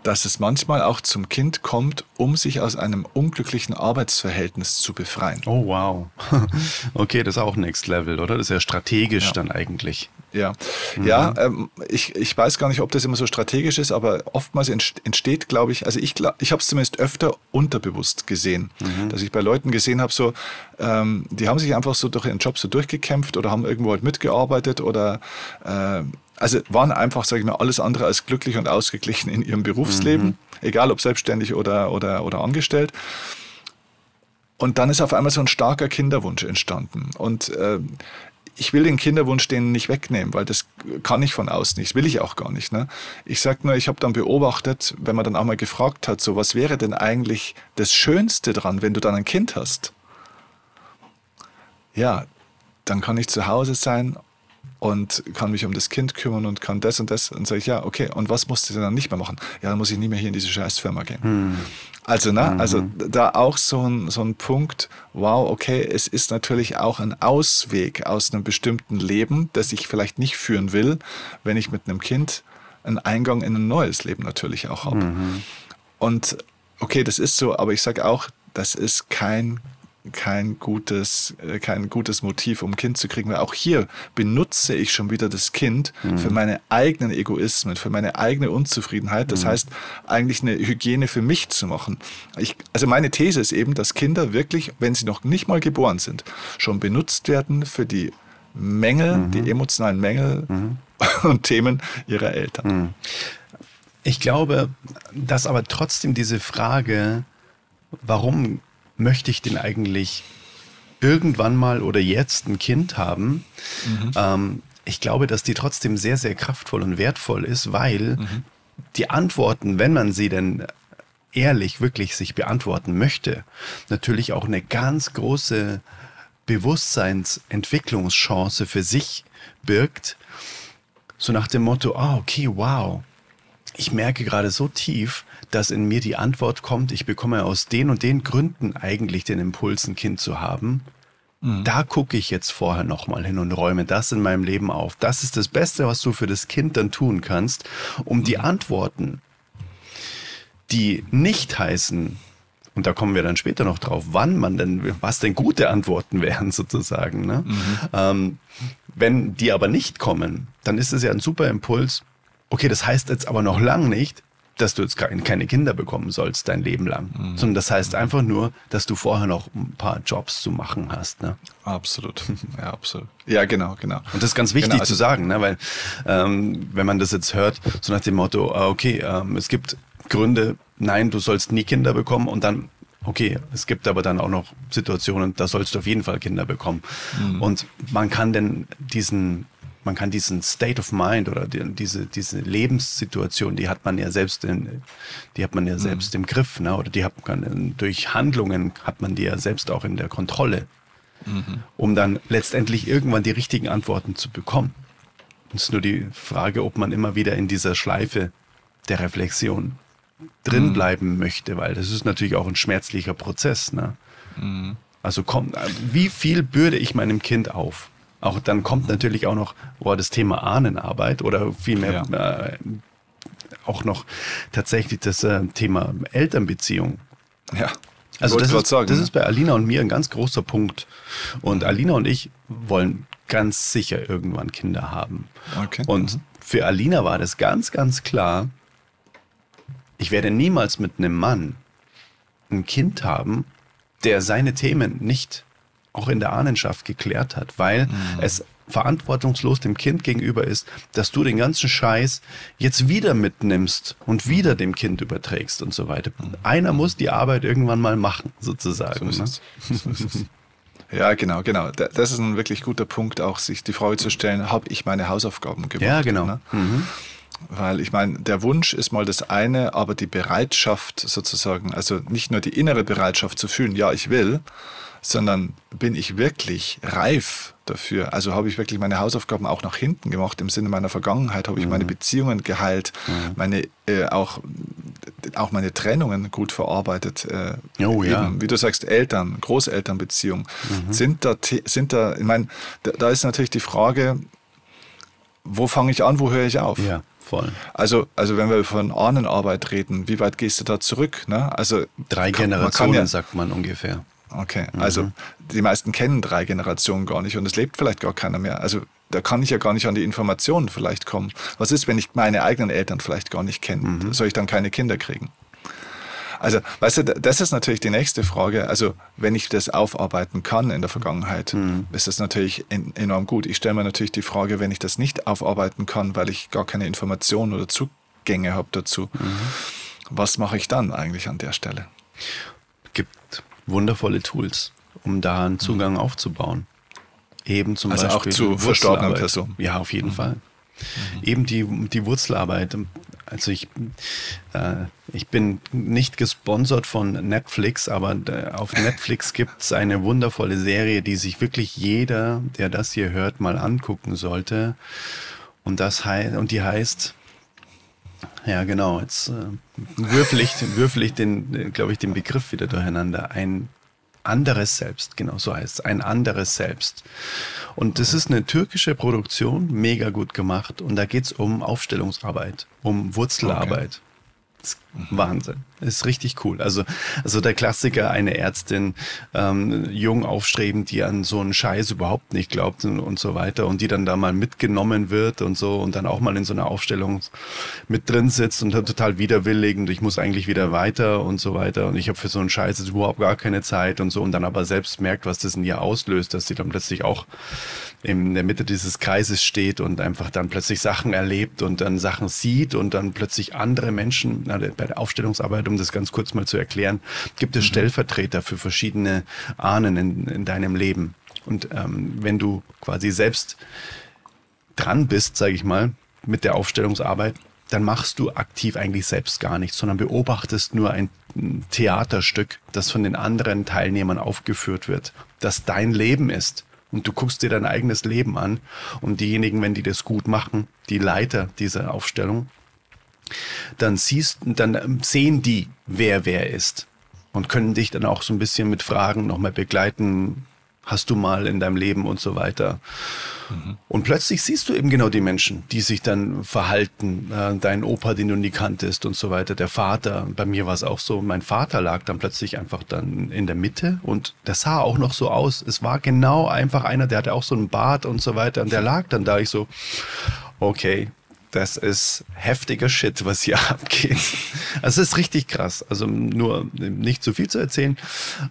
dass es manchmal auch zum Kind kommt, um sich aus einem unglücklichen Arbeitsverhältnis zu befreien. Oh, wow. Okay, das ist auch Next Level, oder? Das ist ja strategisch ja. dann eigentlich. Ja, mhm. ja ähm, ich, ich weiß gar nicht, ob das immer so strategisch ist, aber oftmals entsteht, glaube ich, also ich, ich habe es zumindest öfter unterbewusst gesehen, mhm. dass ich bei Leuten gesehen habe, so, ähm, die haben sich einfach so durch ihren Job so durchgekämpft oder haben irgendwo halt mitgearbeitet oder äh, also waren einfach, sage ich mal, alles andere als glücklich und ausgeglichen in ihrem Berufsleben, mhm. egal ob selbstständig oder, oder, oder angestellt. Und dann ist auf einmal so ein starker Kinderwunsch entstanden. Und äh, ich will den Kinderwunsch denen nicht wegnehmen, weil das kann ich von außen nicht, das will ich auch gar nicht. Ne? Ich sage nur, ich habe dann beobachtet, wenn man dann auch mal gefragt hat, so was wäre denn eigentlich das Schönste dran, wenn du dann ein Kind hast? Ja, dann kann ich zu Hause sein und kann mich um das Kind kümmern und kann das und das. Und sage ich, ja, okay, und was musst du denn dann nicht mehr machen? Ja, dann muss ich nie mehr hier in diese Scheißfirma gehen. Hm. Also, ne, mhm. also da auch so ein, so ein Punkt, wow, okay, es ist natürlich auch ein Ausweg aus einem bestimmten Leben, das ich vielleicht nicht führen will, wenn ich mit einem Kind einen Eingang in ein neues Leben natürlich auch habe. Mhm. Und okay, das ist so, aber ich sage auch, das ist kein kein gutes, äh, kein gutes Motiv, um ein Kind zu kriegen, weil auch hier benutze ich schon wieder das Kind mhm. für meine eigenen Egoismen, für meine eigene Unzufriedenheit. Das mhm. heißt, eigentlich eine Hygiene für mich zu machen. Ich, also meine These ist eben, dass Kinder wirklich, wenn sie noch nicht mal geboren sind, schon benutzt werden für die Mängel, mhm. die emotionalen Mängel mhm. und Themen ihrer Eltern. Mhm. Ich glaube, dass aber trotzdem diese Frage, warum möchte ich denn eigentlich irgendwann mal oder jetzt ein Kind haben, mhm. ähm, ich glaube, dass die trotzdem sehr, sehr kraftvoll und wertvoll ist, weil mhm. die Antworten, wenn man sie denn ehrlich wirklich sich beantworten möchte, natürlich auch eine ganz große Bewusstseinsentwicklungschance für sich birgt. So nach dem Motto, ah, oh, okay, wow, ich merke gerade so tief, dass in mir die Antwort kommt, ich bekomme aus den und den Gründen eigentlich den Impuls, ein Kind zu haben. Mhm. Da gucke ich jetzt vorher nochmal hin und räume das in meinem Leben auf. Das ist das Beste, was du für das Kind dann tun kannst, um mhm. die Antworten, die nicht heißen, und da kommen wir dann später noch drauf, wann man denn, was denn gute Antworten wären sozusagen. Ne? Mhm. Ähm, wenn die aber nicht kommen, dann ist es ja ein super Impuls. Okay, das heißt jetzt aber noch lang nicht, dass du jetzt keine Kinder bekommen sollst dein Leben lang, mhm. sondern das heißt einfach nur, dass du vorher noch ein paar Jobs zu machen hast. Ne? Absolut, ja, absolut. Ja, genau, genau. Und das ist ganz wichtig genau, also zu sagen, ne? weil ähm, wenn man das jetzt hört, so nach dem Motto, ah, okay, ähm, es gibt Gründe, nein, du sollst nie Kinder bekommen und dann okay, es gibt aber dann auch noch Situationen, da sollst du auf jeden Fall Kinder bekommen. Mhm. Und man kann denn diesen man kann diesen State of Mind oder die, diese, diese Lebenssituation, die hat man ja selbst in, die hat man ja selbst mhm. im Griff, ne? oder die hat man durch Handlungen hat man die ja selbst auch in der Kontrolle, mhm. um dann letztendlich irgendwann die richtigen Antworten zu bekommen. Es ist nur die Frage, ob man immer wieder in dieser Schleife der Reflexion drin mhm. bleiben möchte, weil das ist natürlich auch ein schmerzlicher Prozess. Ne? Mhm. Also komm, wie viel bürde ich meinem Kind auf? Auch dann kommt natürlich auch noch boah, das Thema Ahnenarbeit oder vielmehr ja. äh, auch noch tatsächlich das äh, Thema Elternbeziehung. Ja. Also das ist, sagen, das ne? ist bei Alina und mir ein ganz großer Punkt. Und Alina und ich wollen ganz sicher irgendwann Kinder haben. Okay. Und mhm. für Alina war das ganz, ganz klar, ich werde niemals mit einem Mann ein Kind haben, der seine Themen nicht auch in der Ahnenschaft geklärt hat, weil mhm. es verantwortungslos dem Kind gegenüber ist, dass du den ganzen Scheiß jetzt wieder mitnimmst und wieder dem Kind überträgst und so weiter. Mhm. Einer muss die Arbeit irgendwann mal machen, sozusagen. So ne? Ja, genau, genau. Das ist ein wirklich guter Punkt, auch sich die Frage zu stellen, habe ich meine Hausaufgaben gemacht? Ja, genau. Ne? Mhm. Weil ich meine, der Wunsch ist mal das eine, aber die Bereitschaft sozusagen, also nicht nur die innere Bereitschaft zu fühlen, ja, ich will, sondern bin ich wirklich reif dafür? Also habe ich wirklich meine Hausaufgaben auch nach hinten gemacht, im Sinne meiner Vergangenheit, habe ich mhm. meine Beziehungen geheilt, mhm. meine, äh, auch, auch meine Trennungen gut verarbeitet. Äh, oh, ja. Eben, wie du sagst, Eltern, Großelternbeziehungen. Mhm. Sind da, sind da, ich meine, da, da ist natürlich die Frage, wo fange ich an, wo höre ich auf? Ja. Voll. Also, also wenn wir von Ahnenarbeit reden, wie weit gehst du da zurück? Ne? Also drei Generationen, ja, sagt man ungefähr. Okay, mhm. also die meisten kennen drei Generationen gar nicht und es lebt vielleicht gar keiner mehr. Also da kann ich ja gar nicht an die Informationen vielleicht kommen. Was ist, wenn ich meine eigenen Eltern vielleicht gar nicht kenne? Mhm. Soll ich dann keine Kinder kriegen? Also, weißt du, das ist natürlich die nächste Frage. Also, wenn ich das aufarbeiten kann in der Vergangenheit, mhm. ist das natürlich enorm gut. Ich stelle mir natürlich die Frage, wenn ich das nicht aufarbeiten kann, weil ich gar keine Informationen oder Zugänge habe dazu, mhm. was mache ich dann eigentlich an der Stelle? Gibt wundervolle Tools, um da einen Zugang mhm. aufzubauen. Eben zum also Beispiel auch zu verstorbenen Personen. Ja, auf jeden mhm. Fall. Mhm. Eben die, die Wurzelarbeit. Also ich, äh, ich bin nicht gesponsert von Netflix, aber auf Netflix gibt es eine wundervolle Serie, die sich wirklich jeder, der das hier hört, mal angucken sollte. Und, das heißt, und die heißt ja, genau. Jetzt äh, würfel ich, würfel ich den, glaube ich, den Begriff wieder durcheinander. Ein anderes Selbst, genau so heißt es. Ein anderes Selbst. Und das ist eine türkische Produktion, mega gut gemacht. Und da geht es um Aufstellungsarbeit, um Wurzelarbeit. Okay. Wahnsinn. Ist richtig cool. Also, also der Klassiker, eine Ärztin, ähm, jung aufstrebend, die an so einen Scheiß überhaupt nicht glaubt und, und, so weiter und die dann da mal mitgenommen wird und so und dann auch mal in so einer Aufstellung mit drin sitzt und dann total widerwillig und ich muss eigentlich wieder weiter und so weiter und ich habe für so einen Scheiß jetzt überhaupt gar keine Zeit und so und dann aber selbst merkt, was das in ihr auslöst, dass sie dann plötzlich auch in der Mitte dieses Kreises steht und einfach dann plötzlich Sachen erlebt und dann Sachen sieht und dann plötzlich andere Menschen, na, bei der Aufstellungsarbeit, um das ganz kurz mal zu erklären, gibt es mhm. Stellvertreter für verschiedene Ahnen in, in deinem Leben. Und ähm, wenn du quasi selbst dran bist, sage ich mal, mit der Aufstellungsarbeit, dann machst du aktiv eigentlich selbst gar nichts, sondern beobachtest nur ein Theaterstück, das von den anderen Teilnehmern aufgeführt wird, das dein Leben ist und du guckst dir dein eigenes Leben an und diejenigen, wenn die das gut machen, die Leiter dieser Aufstellung, dann siehst, dann sehen die, wer wer ist und können dich dann auch so ein bisschen mit Fragen nochmal begleiten, hast du mal in deinem Leben und so weiter. Mhm. Und plötzlich siehst du eben genau die Menschen, die sich dann verhalten. Äh, dein Opa, den du nie kanntest und so weiter. Der Vater, bei mir war es auch so, mein Vater lag dann plötzlich einfach dann in der Mitte und der sah auch noch so aus. Es war genau einfach einer, der hatte auch so einen Bart und so weiter und der lag dann da. Ich so, okay, das ist heftiger Shit, was hier abgeht. Also es ist richtig krass. Also nur nicht zu viel zu erzählen,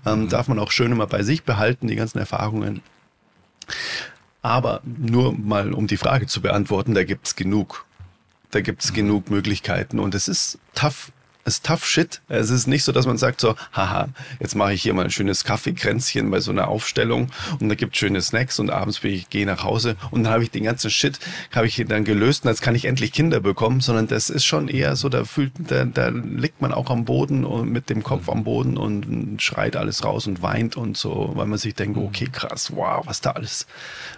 ähm, mhm. darf man auch schön immer bei sich behalten, die ganzen Erfahrungen. Aber nur mal, um die Frage zu beantworten, da gibt's genug. Da gibt's mhm. genug Möglichkeiten und es ist tough ist tough shit. Es ist nicht so, dass man sagt so, haha, jetzt mache ich hier mal ein schönes Kaffeekränzchen bei so einer Aufstellung und da gibt schöne Snacks und abends bin ich, gehe nach Hause und dann habe ich den ganzen Shit, habe ich dann gelöst und jetzt kann ich endlich Kinder bekommen, sondern das ist schon eher so, da fühlt, da, da liegt man auch am Boden und mit dem Kopf am Boden und schreit alles raus und weint und so, weil man sich denkt, mhm. okay, krass, wow, was da alles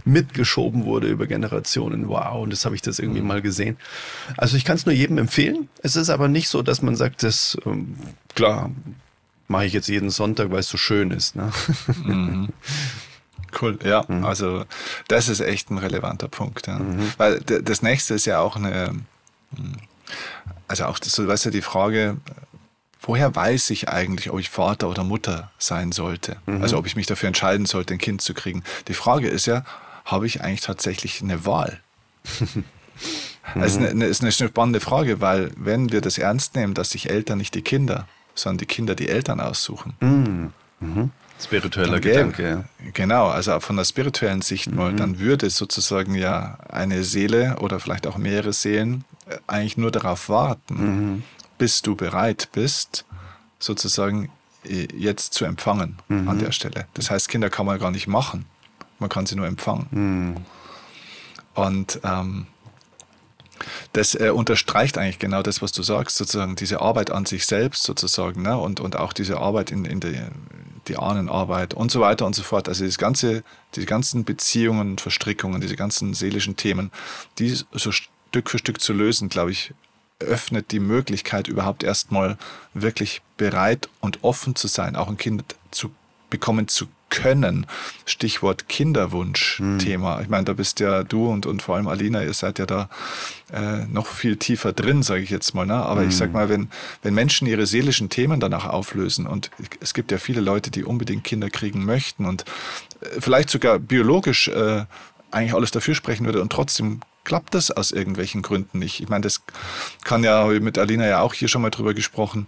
mitgeschoben wurde über Generationen, wow, und das habe ich das irgendwie mhm. mal gesehen. Also ich kann es nur jedem empfehlen. Es ist aber nicht so, dass man sagt, das, ähm, klar, mache ich jetzt jeden Sonntag, weil es so schön ist. Ne? Mhm. Cool, ja, mhm. also das ist echt ein relevanter Punkt. Ja. Mhm. Weil das nächste ist ja auch eine, hm, also auch das, weißt du, die Frage, woher weiß ich eigentlich, ob ich Vater oder Mutter sein sollte? Mhm. Also ob ich mich dafür entscheiden sollte, ein Kind zu kriegen. Die Frage ist ja, habe ich eigentlich tatsächlich eine Wahl? Das ist eine, ist eine spannende Frage, weil wenn wir das ernst nehmen, dass sich Eltern nicht die Kinder, sondern die Kinder die Eltern aussuchen. Mhm. Mhm. Spiritueller Gedanke. Genau, also von der spirituellen Sicht mal, mhm. dann würde sozusagen ja eine Seele oder vielleicht auch mehrere Seelen äh, eigentlich nur darauf warten, mhm. bis du bereit bist, sozusagen äh, jetzt zu empfangen an mhm. der Stelle. Das heißt, Kinder kann man gar nicht machen, man kann sie nur empfangen. Mhm. Und ähm, das äh, unterstreicht eigentlich genau das, was du sagst, sozusagen diese Arbeit an sich selbst sozusagen ne? und, und auch diese Arbeit in, in die, die Ahnenarbeit und so weiter und so fort. Also das ganze, die ganzen Beziehungen, Verstrickungen, diese ganzen seelischen Themen, die so Stück für Stück zu lösen, glaube ich, öffnet die Möglichkeit, überhaupt erstmal wirklich bereit und offen zu sein, auch ein Kind zu bekommen zu können. Stichwort Kinderwunsch-Thema. Hm. Ich meine, da bist ja du und, und vor allem Alina, ihr seid ja da äh, noch viel tiefer drin, sage ich jetzt mal. Ne? Aber hm. ich sag hm. mal, wenn, wenn Menschen ihre seelischen Themen danach auflösen und es gibt ja viele Leute, die unbedingt Kinder kriegen möchten und äh, vielleicht sogar biologisch äh, eigentlich alles dafür sprechen würde und trotzdem klappt das aus irgendwelchen Gründen nicht. Ich meine, das kann ja, mit Alina ja auch hier schon mal drüber gesprochen,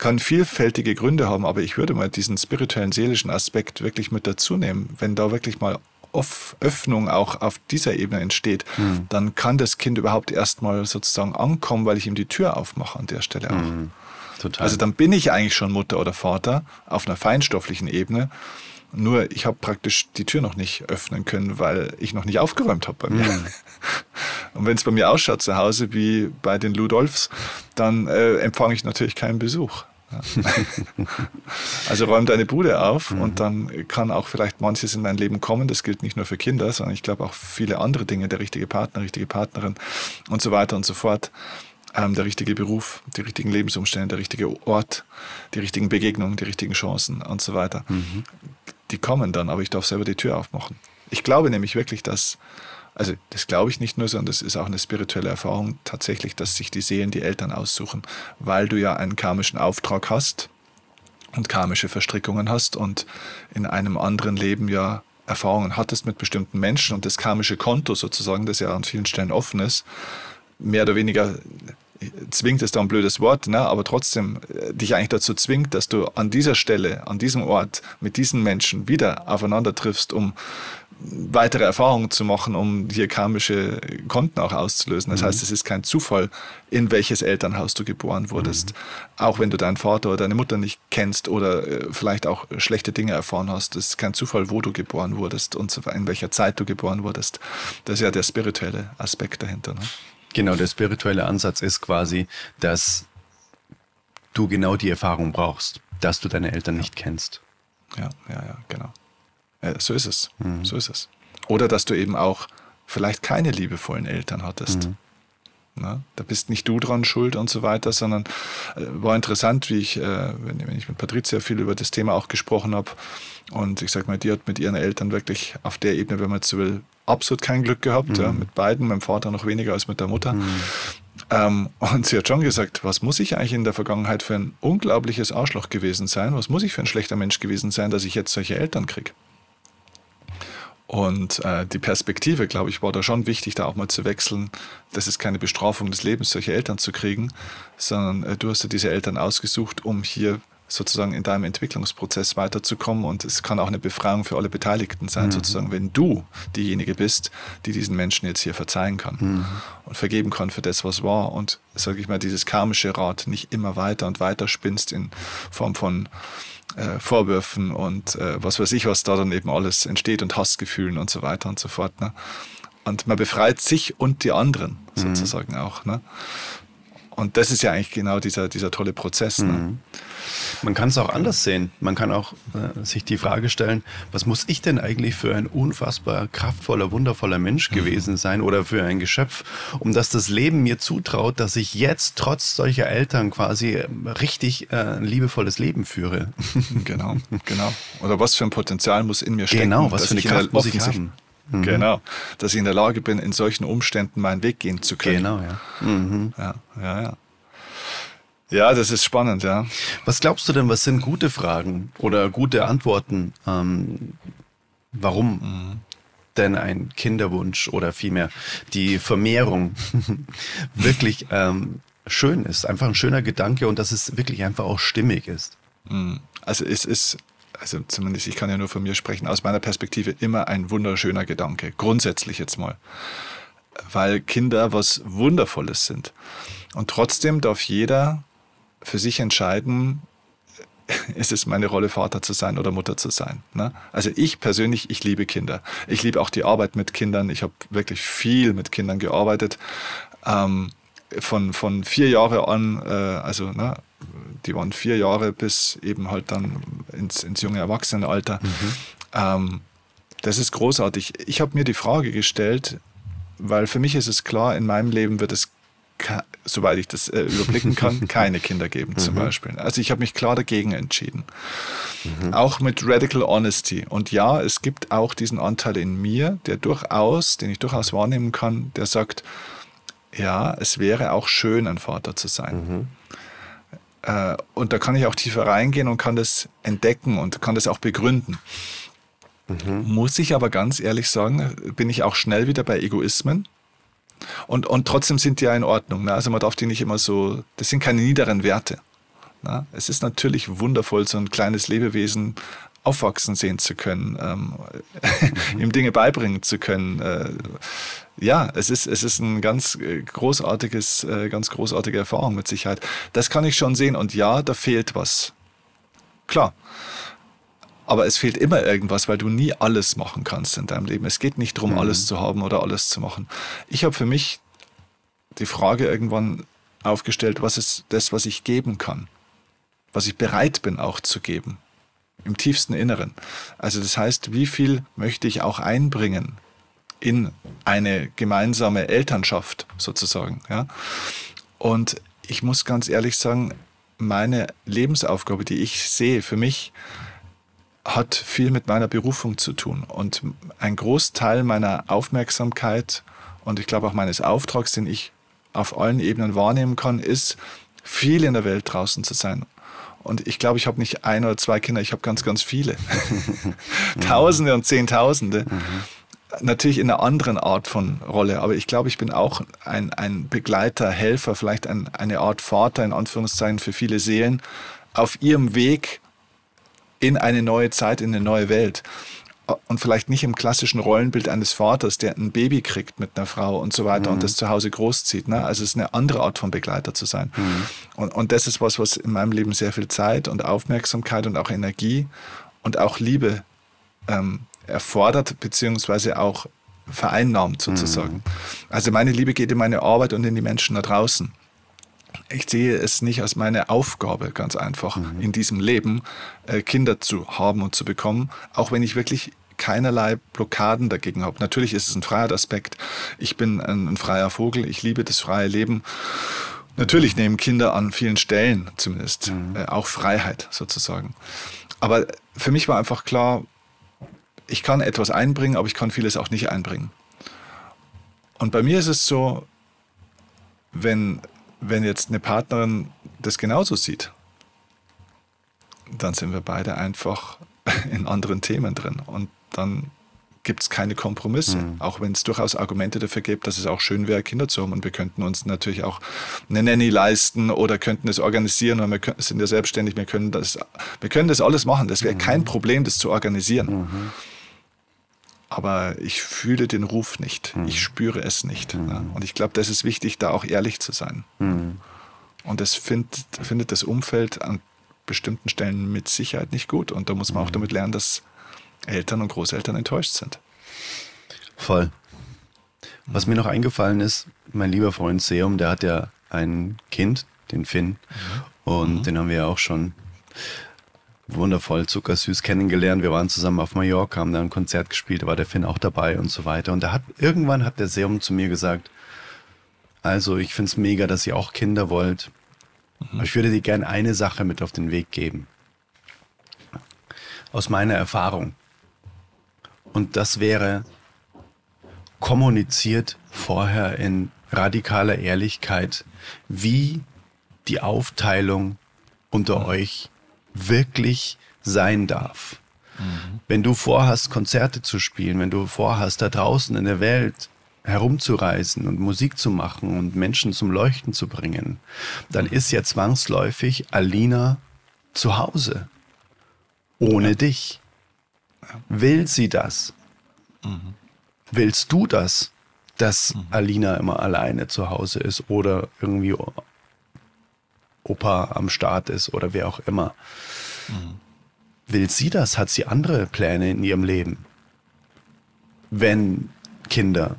kann vielfältige Gründe haben, aber ich würde mal diesen spirituellen, seelischen Aspekt wirklich mit dazu nehmen. Wenn da wirklich mal Öffnung auch auf dieser Ebene entsteht, mhm. dann kann das Kind überhaupt erstmal sozusagen ankommen, weil ich ihm die Tür aufmache an der Stelle auch. Mhm. Also dann bin ich eigentlich schon Mutter oder Vater auf einer feinstofflichen Ebene. Nur ich habe praktisch die Tür noch nicht öffnen können, weil ich noch nicht aufgeräumt habe bei mir. Mhm. Und wenn es bei mir ausschaut zu Hause wie bei den Ludolfs, dann äh, empfange ich natürlich keinen Besuch. Also räum deine Bude auf mhm. und dann kann auch vielleicht manches in dein Leben kommen. Das gilt nicht nur für Kinder, sondern ich glaube auch viele andere Dinge, der richtige Partner, richtige Partnerin und so weiter und so fort. Ähm, der richtige Beruf, die richtigen Lebensumstände, der richtige Ort, die richtigen Begegnungen, die richtigen Chancen und so weiter. Mhm. Die kommen dann, aber ich darf selber die Tür aufmachen. Ich glaube nämlich wirklich, dass also das glaube ich nicht nur, sondern das ist auch eine spirituelle Erfahrung tatsächlich, dass sich die Seelen die Eltern aussuchen, weil du ja einen karmischen Auftrag hast und karmische Verstrickungen hast und in einem anderen Leben ja Erfahrungen hattest mit bestimmten Menschen und das karmische Konto sozusagen, das ja an vielen Stellen offen ist, mehr oder weniger zwingt ist da ein blödes Wort, ne? aber trotzdem äh, dich eigentlich dazu zwingt, dass du an dieser Stelle, an diesem Ort mit diesen Menschen wieder aufeinander triffst, um weitere Erfahrungen zu machen, um hier karmische Konten auch auszulösen. Das mhm. heißt, es ist kein Zufall, in welches Elternhaus du geboren wurdest. Mhm. Auch wenn du deinen Vater oder deine Mutter nicht kennst oder äh, vielleicht auch schlechte Dinge erfahren hast, es ist kein Zufall, wo du geboren wurdest und in welcher Zeit du geboren wurdest. Das ist ja der spirituelle Aspekt dahinter. Ne? Genau, der spirituelle Ansatz ist quasi, dass du genau die Erfahrung brauchst, dass du deine Eltern ja. nicht kennst. Ja, ja, ja, genau. Ja, so ist es. Mhm. So ist es. Oder dass du eben auch vielleicht keine liebevollen Eltern hattest. Mhm. Na, da bist nicht du dran schuld und so weiter, sondern äh, war interessant, wie ich, äh, wenn, wenn, ich mit Patricia viel über das Thema auch gesprochen habe. Und ich sag mal, die hat mit ihren Eltern wirklich auf der Ebene, wenn man so will, absolut kein Glück gehabt. Mhm. Ja, mit beiden, mit dem Vater noch weniger als mit der Mutter. Mhm. Ähm, und sie hat schon gesagt, was muss ich eigentlich in der Vergangenheit für ein unglaubliches Arschloch gewesen sein? Was muss ich für ein schlechter Mensch gewesen sein, dass ich jetzt solche Eltern kriege? Und äh, die Perspektive, glaube ich, war da schon wichtig, da auch mal zu wechseln. Das ist keine Bestrafung des Lebens, solche Eltern zu kriegen, sondern äh, du hast dir diese Eltern ausgesucht, um hier sozusagen in deinem Entwicklungsprozess weiterzukommen. Und es kann auch eine Befreiung für alle Beteiligten sein, mhm. sozusagen, wenn du diejenige bist, die diesen Menschen jetzt hier verzeihen kann mhm. und vergeben kann für das, was war. Und, sage ich mal, dieses karmische Rad nicht immer weiter und weiter spinnst in Form von äh, Vorwürfen und äh, was weiß ich, was da dann eben alles entsteht und Hassgefühlen und so weiter und so fort. Ne? Und man befreit sich und die anderen mhm. sozusagen mhm. auch. Ne? Und das ist ja eigentlich genau dieser, dieser tolle Prozess. Ne? Man kann es auch anders sehen. Man kann auch äh, sich die Frage stellen, was muss ich denn eigentlich für ein unfassbar kraftvoller, wundervoller Mensch mhm. gewesen sein oder für ein Geschöpf, um dass das Leben mir zutraut, dass ich jetzt trotz solcher Eltern quasi äh, richtig äh, ein liebevolles Leben führe. Genau, genau. Oder was für ein Potenzial muss in mir stecken. Genau, was für eine Kraft muss ich haben. Mhm. Genau, dass ich in der Lage bin, in solchen Umständen meinen Weg gehen zu können. Genau, ja. Mhm. Ja, ja, ja. Ja, das ist spannend, ja. Was glaubst du denn, was sind gute Fragen oder gute Antworten? Ähm, warum mhm. denn ein Kinderwunsch oder vielmehr die Vermehrung wirklich ähm, schön ist? Einfach ein schöner Gedanke und dass es wirklich einfach auch stimmig ist. Mhm. Also es ist also zumindest ich kann ja nur von mir sprechen, aus meiner Perspektive immer ein wunderschöner Gedanke, grundsätzlich jetzt mal, weil Kinder was Wundervolles sind. Und trotzdem darf jeder für sich entscheiden, ist es meine Rolle, Vater zu sein oder Mutter zu sein. Ne? Also ich persönlich, ich liebe Kinder. Ich liebe auch die Arbeit mit Kindern. Ich habe wirklich viel mit Kindern gearbeitet. Ähm, von, von vier Jahre an, äh, also ne, die waren vier Jahre bis eben halt dann ins, ins junge Erwachsenenalter. Mhm. Ähm, das ist großartig. Ich habe mir die Frage gestellt, weil für mich ist es klar, in meinem Leben wird es, soweit ich das äh, überblicken kann, keine Kinder geben zum mhm. Beispiel. Also ich habe mich klar dagegen entschieden. Mhm. Auch mit Radical Honesty. Und ja, es gibt auch diesen Anteil in mir, der durchaus, den ich durchaus wahrnehmen kann, der sagt, ja, es wäre auch schön, ein Vater zu sein. Mhm. Äh, und da kann ich auch tiefer reingehen und kann das entdecken und kann das auch begründen. Mhm. Muss ich aber ganz ehrlich sagen, bin ich auch schnell wieder bei Egoismen. Und, und trotzdem sind die ja in Ordnung. Ne? Also man darf die nicht immer so, das sind keine niederen Werte. Ne? Es ist natürlich wundervoll, so ein kleines Lebewesen aufwachsen sehen zu können, ähm, mhm. ihm Dinge beibringen zu können. Äh, ja, es ist, es ist ein ganz äh, großartiges, äh, ganz großartige Erfahrung mit Sicherheit. Das kann ich schon sehen und ja, da fehlt was. Klar. Aber es fehlt immer irgendwas, weil du nie alles machen kannst in deinem Leben. Es geht nicht darum, mhm. alles zu haben oder alles zu machen. Ich habe für mich die Frage irgendwann aufgestellt, was ist das, was ich geben kann? Was ich bereit bin auch zu geben im tiefsten Inneren. Also das heißt, wie viel möchte ich auch einbringen in eine gemeinsame Elternschaft sozusagen. Ja? Und ich muss ganz ehrlich sagen, meine Lebensaufgabe, die ich sehe für mich, hat viel mit meiner Berufung zu tun. Und ein Großteil meiner Aufmerksamkeit und ich glaube auch meines Auftrags, den ich auf allen Ebenen wahrnehmen kann, ist, viel in der Welt draußen zu sein. Und ich glaube, ich habe nicht ein oder zwei Kinder, ich habe ganz, ganz viele. Tausende und Zehntausende. Mhm. Natürlich in einer anderen Art von Rolle, aber ich glaube, ich bin auch ein, ein Begleiter, Helfer, vielleicht ein, eine Art Vater in Anführungszeichen für viele Seelen auf ihrem Weg in eine neue Zeit, in eine neue Welt und vielleicht nicht im klassischen Rollenbild eines Vaters, der ein Baby kriegt mit einer Frau und so weiter mhm. und das zu Hause großzieht. Ne? Also es ist eine andere Art von Begleiter zu sein. Mhm. Und, und das ist was, was in meinem Leben sehr viel Zeit und Aufmerksamkeit und auch Energie und auch Liebe ähm, erfordert, beziehungsweise auch vereinnahmt sozusagen. Mhm. Also meine Liebe geht in meine Arbeit und in die Menschen da draußen. Ich sehe es nicht als meine Aufgabe, ganz einfach, mhm. in diesem Leben äh, Kinder zu haben und zu bekommen, auch wenn ich wirklich keinerlei Blockaden dagegen habe. Natürlich ist es ein Freiheitsaspekt. Ich bin ein, ein freier Vogel, ich liebe das freie Leben. Natürlich nehmen Kinder an vielen Stellen zumindest mhm. äh, auch Freiheit sozusagen. Aber für mich war einfach klar, ich kann etwas einbringen, aber ich kann vieles auch nicht einbringen. Und bei mir ist es so, wenn, wenn jetzt eine Partnerin das genauso sieht, dann sind wir beide einfach in anderen Themen drin. Und dann gibt es keine Kompromisse, mhm. auch wenn es durchaus Argumente dafür gibt, dass es auch schön wäre, Kinder zu haben. Und wir könnten uns natürlich auch eine Nanny leisten oder könnten es organisieren. Und wir können, sind ja selbstständig, wir können das, wir können das alles machen. Das wäre mhm. kein Problem, das zu organisieren. Mhm. Aber ich fühle den Ruf nicht. Mhm. Ich spüre es nicht. Ja. Und ich glaube, das ist wichtig, da auch ehrlich zu sein. Mhm. Und das find, findet das Umfeld an bestimmten Stellen mit Sicherheit nicht gut. Und da muss man auch mhm. damit lernen, dass Eltern und Großeltern enttäuscht sind. Voll. Was mir noch eingefallen ist, mein lieber Freund Seum, der hat ja ein Kind, den Finn. Mhm. Und mhm. den haben wir ja auch schon wundervoll zuckersüß kennengelernt. Wir waren zusammen auf Mallorca, haben da ein Konzert gespielt, da war der Finn auch dabei und so weiter. Und da hat irgendwann hat der Seum zu mir gesagt, also ich finde es mega, dass ihr auch Kinder wollt. Mhm. Ich würde dir gerne eine Sache mit auf den Weg geben. Aus meiner Erfahrung. Und das wäre kommuniziert vorher in radikaler Ehrlichkeit, wie die Aufteilung unter euch wirklich sein darf. Mhm. Wenn du vorhast, Konzerte zu spielen, wenn du vorhast, da draußen in der Welt herumzureisen und Musik zu machen und Menschen zum Leuchten zu bringen, dann mhm. ist ja zwangsläufig Alina zu Hause. Ohne ja. dich. Will sie das? Mhm. Willst du das, dass mhm. Alina immer alleine zu Hause ist oder irgendwie Opa am Start ist oder wer auch immer? Mhm. Will sie das? Hat sie andere Pläne in ihrem Leben? Wenn Kinder,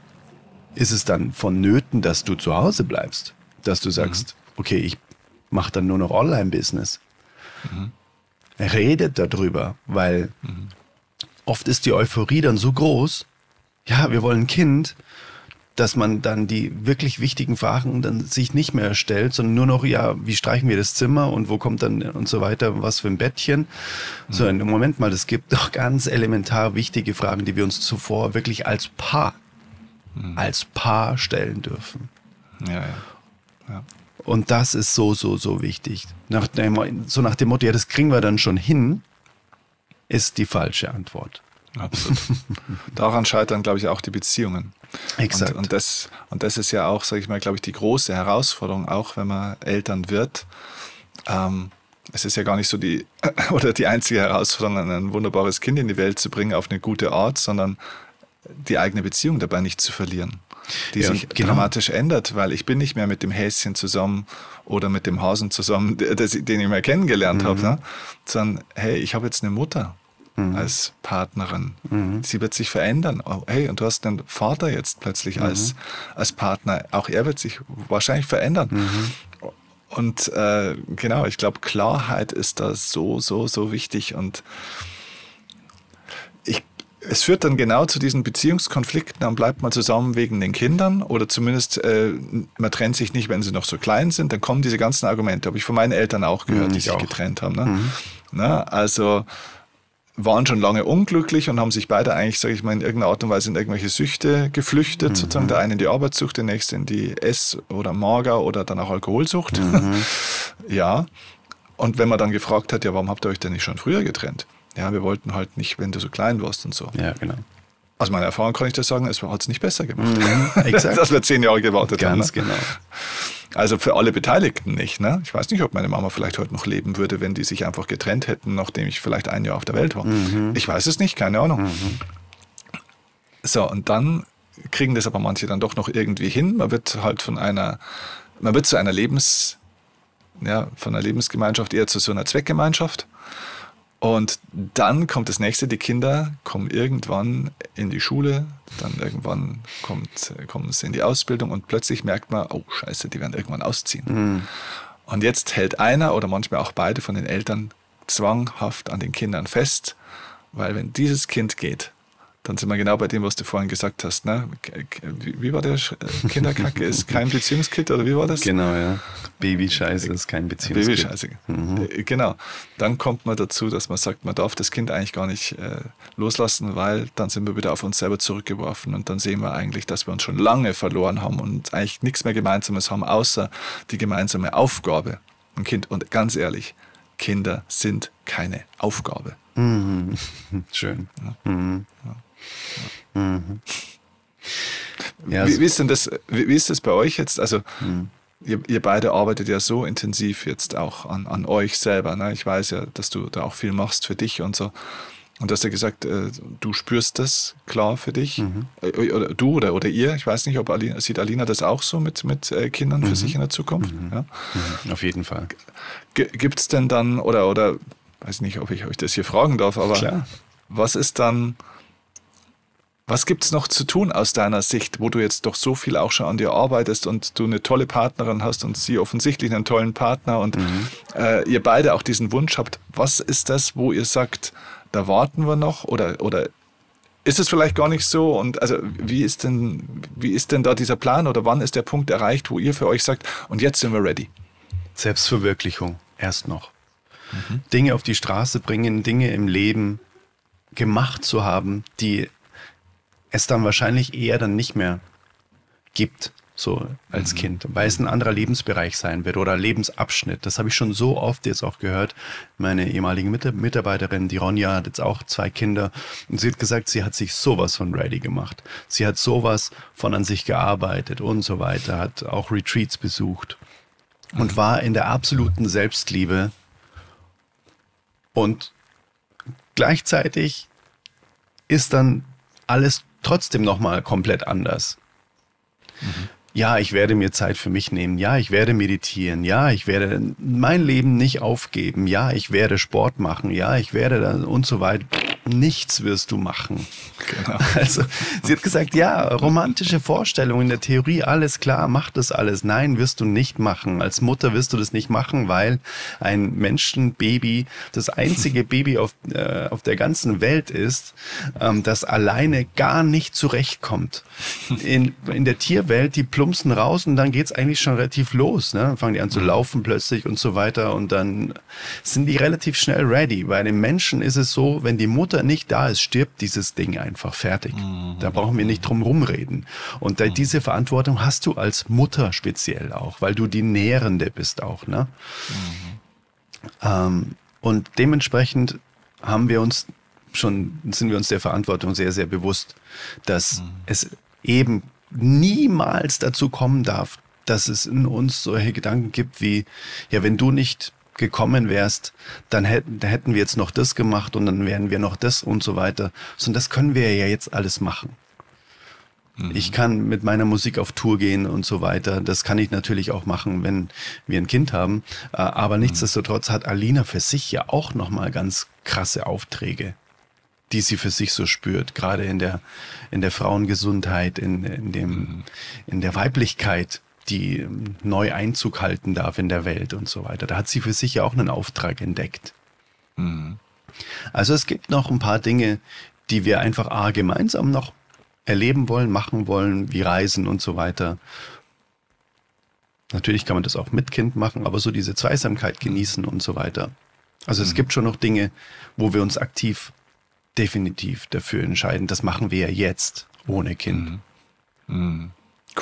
ist es dann vonnöten, dass du zu Hause bleibst? Dass du sagst, mhm. okay, ich mache dann nur noch Online-Business. Mhm. Redet darüber, weil oft ist die Euphorie dann so groß, ja, wir wollen ein Kind, dass man dann die wirklich wichtigen Fragen dann sich nicht mehr stellt, sondern nur noch, ja, wie streichen wir das Zimmer und wo kommt dann und so weiter, was für ein Bettchen. Mhm. So, im Moment mal, es gibt doch ganz elementar wichtige Fragen, die wir uns zuvor wirklich als Paar, mhm. als Paar stellen dürfen. Ja, ja. ja. Und das ist so, so, so wichtig. Nach dem, so nach dem Motto, ja, das kriegen wir dann schon hin ist die falsche Antwort. Absolut. Daran scheitern, glaube ich, auch die Beziehungen. Exakt. Und, und, das, und das ist ja auch, sage ich mal, glaube ich, die große Herausforderung, auch wenn man Eltern wird. Ähm, es ist ja gar nicht so die, oder die einzige Herausforderung, ein wunderbares Kind in die Welt zu bringen auf eine gute Art, sondern die eigene Beziehung dabei nicht zu verlieren, die ja, sich genau. dramatisch ändert, weil ich bin nicht mehr mit dem Häschen zusammen oder mit dem Hasen zusammen, den ich mal kennengelernt mhm. habe, ne? sondern hey, ich habe jetzt eine Mutter mhm. als Partnerin. Mhm. Sie wird sich verändern. Oh, hey, und du hast einen Vater jetzt plötzlich mhm. als, als Partner. Auch er wird sich wahrscheinlich verändern. Mhm. Und äh, genau, ich glaube, Klarheit ist da so, so, so wichtig. Und ich, es führt dann genau zu diesen Beziehungskonflikten, dann bleibt man zusammen wegen den Kindern oder zumindest äh, man trennt sich nicht, wenn sie noch so klein sind, dann kommen diese ganzen Argumente. Habe ich von meinen Eltern auch gehört, mhm, die sich auch. getrennt haben. Ne? Mhm. Na, also waren schon lange unglücklich und haben sich beide eigentlich, sage ich mal, in irgendeiner Art und Weise in irgendwelche Süchte geflüchtet. Mhm. Sozusagen der eine in die Arbeitssucht, der nächste in die Ess- oder Mager- oder dann auch Alkoholsucht. Mhm. ja. Und wenn man dann gefragt hat, ja, warum habt ihr euch denn nicht schon früher getrennt? Ja, wir wollten halt nicht, wenn du so klein warst und so. Ja, genau. Aus meiner Erfahrung kann ich das sagen, es hat es nicht besser gemacht. Mhm, exakt. Dass wir zehn Jahre gewartet Ganz haben. Ganz ne? genau. Also für alle Beteiligten nicht. Ne? Ich weiß nicht, ob meine Mama vielleicht heute noch leben würde, wenn die sich einfach getrennt hätten, nachdem ich vielleicht ein Jahr auf der Welt war. Mhm. Ich weiß es nicht, keine Ahnung. Mhm. So, und dann kriegen das aber manche dann doch noch irgendwie hin. Man wird halt von einer, man wird zu einer Lebens, ja, von einer Lebensgemeinschaft eher zu so einer Zweckgemeinschaft. Und dann kommt das nächste, die Kinder kommen irgendwann in die Schule, dann irgendwann kommt, kommen sie in die Ausbildung und plötzlich merkt man, oh scheiße, die werden irgendwann ausziehen. Mhm. Und jetzt hält einer oder manchmal auch beide von den Eltern zwanghaft an den Kindern fest, weil wenn dieses Kind geht, dann sind wir genau bei dem, was du vorhin gesagt hast. Ne? Wie war der äh, Kinderkacke? ist kein Beziehungskit oder wie war das? Genau, ja. Babyscheiße ist kein Beziehungskit. Babyscheiße. Mhm. Äh, genau. Dann kommt man dazu, dass man sagt, man darf das Kind eigentlich gar nicht äh, loslassen, weil dann sind wir wieder auf uns selber zurückgeworfen und dann sehen wir eigentlich, dass wir uns schon lange verloren haben und eigentlich nichts mehr Gemeinsames haben, außer die gemeinsame Aufgabe. Ein Kind, und ganz ehrlich, Kinder sind keine Aufgabe. Mhm. Schön. Ja. Mhm. Ja. Mhm. Ja, wie, wie, ist denn das, wie, wie, ist das bei euch jetzt? Also, mhm. ihr, ihr, beide arbeitet ja so intensiv jetzt auch an, an euch selber. Ne? Ich weiß ja, dass du da auch viel machst für dich und so. Und du hast ja gesagt, äh, du spürst das klar für dich. Mhm. Äh, oder du oder, oder ihr. Ich weiß nicht, ob Alina, sieht Alina das auch so mit, mit äh, Kindern für mhm. sich in der Zukunft? Mhm. Ja? Mhm. Auf jeden Fall. Gibt es denn dann, oder, oder weiß nicht, ob ich euch das hier fragen darf, aber Klar. was ist dann was gibt es noch zu tun aus deiner Sicht, wo du jetzt doch so viel auch schon an dir arbeitest und du eine tolle Partnerin hast und sie offensichtlich einen tollen Partner und mhm. äh, ihr beide auch diesen Wunsch habt? Was ist das, wo ihr sagt, da warten wir noch oder, oder ist es vielleicht gar nicht so? Und also wie ist denn, wie ist denn da dieser Plan oder wann ist der Punkt erreicht, wo ihr für euch sagt, und jetzt sind wir ready? Selbstverwirklichung, erst noch. Mhm. Dinge auf die Straße bringen, Dinge im Leben gemacht zu haben, die es dann wahrscheinlich eher dann nicht mehr gibt, so als mhm. Kind, weil es ein anderer Lebensbereich sein wird oder Lebensabschnitt. Das habe ich schon so oft jetzt auch gehört. Meine ehemalige Mitarbeiterin, die Ronja, hat jetzt auch zwei Kinder und sie hat gesagt, sie hat sich sowas von ready gemacht. Sie hat sowas von an sich gearbeitet und so weiter, hat auch Retreats besucht und mhm. war in der absoluten Selbstliebe und gleichzeitig ist dann alles trotzdem nochmal komplett anders. Mhm. Ja, ich werde mir Zeit für mich nehmen. Ja, ich werde meditieren. Ja, ich werde mein Leben nicht aufgeben. Ja, ich werde Sport machen. Ja, ich werde dann und so weiter nichts wirst du machen. Genau. Also sie hat gesagt, ja, romantische Vorstellungen in der Theorie, alles klar, mach das alles. Nein, wirst du nicht machen. Als Mutter wirst du das nicht machen, weil ein Menschenbaby das einzige Baby auf, äh, auf der ganzen Welt ist, ähm, das alleine gar nicht zurechtkommt. In, in der Tierwelt, die plumpsen raus und dann geht's eigentlich schon relativ los. Ne? Dann fangen die an zu laufen plötzlich und so weiter und dann sind die relativ schnell ready. Bei den Menschen ist es so, wenn die Mutter Mutter nicht da ist, stirbt dieses Ding einfach fertig. Mhm. Da brauchen wir nicht drum rumreden. Und da, diese Verantwortung hast du als Mutter speziell auch, weil du die Nährende bist auch. Ne? Mhm. Ähm, und dementsprechend haben wir uns schon, sind wir uns der Verantwortung sehr, sehr bewusst, dass mhm. es eben niemals dazu kommen darf, dass es in uns solche Gedanken gibt wie, ja, wenn du nicht gekommen wärst, dann hätten, hätten wir jetzt noch das gemacht und dann wären wir noch das und so weiter. So, und das können wir ja jetzt alles machen. Mhm. Ich kann mit meiner Musik auf Tour gehen und so weiter. Das kann ich natürlich auch machen, wenn wir ein Kind haben. Aber mhm. nichtsdestotrotz hat Alina für sich ja auch nochmal ganz krasse Aufträge, die sie für sich so spürt. Gerade in der, in der Frauengesundheit, in, in dem, mhm. in der Weiblichkeit die neu Einzug halten darf in der Welt und so weiter. Da hat sie für sich ja auch einen Auftrag entdeckt. Mhm. Also es gibt noch ein paar Dinge, die wir einfach A, gemeinsam noch erleben wollen, machen wollen, wie Reisen und so weiter. Natürlich kann man das auch mit Kind machen, aber so diese Zweisamkeit genießen und so weiter. Also es mhm. gibt schon noch Dinge, wo wir uns aktiv definitiv dafür entscheiden. Das machen wir ja jetzt ohne Kind. Mhm. Mhm.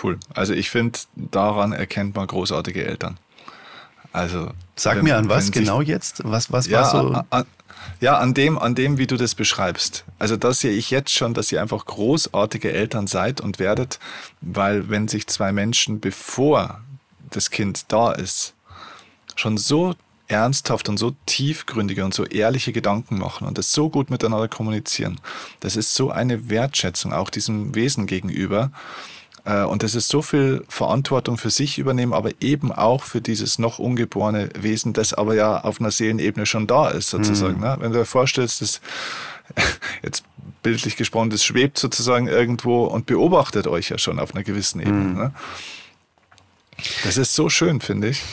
Cool. Also ich finde, daran erkennt man großartige Eltern. Also sag wenn, mir an was genau jetzt? Was was ja, war so? An, ja, an dem, an dem, wie du das beschreibst. Also das sehe ich jetzt schon, dass ihr einfach großartige Eltern seid und werdet, weil wenn sich zwei Menschen, bevor das Kind da ist, schon so ernsthaft und so tiefgründige und so ehrliche Gedanken machen und es so gut miteinander kommunizieren, das ist so eine Wertschätzung auch diesem Wesen gegenüber, und das ist so viel Verantwortung für sich übernehmen, aber eben auch für dieses noch ungeborene Wesen, das aber ja auf einer Seelenebene schon da ist, sozusagen. Mhm. Ne? Wenn du dir vorstellst, das jetzt bildlich gesprochen, das schwebt sozusagen irgendwo und beobachtet euch ja schon auf einer gewissen Ebene. Mhm. Ne? Das ist so schön, finde ich.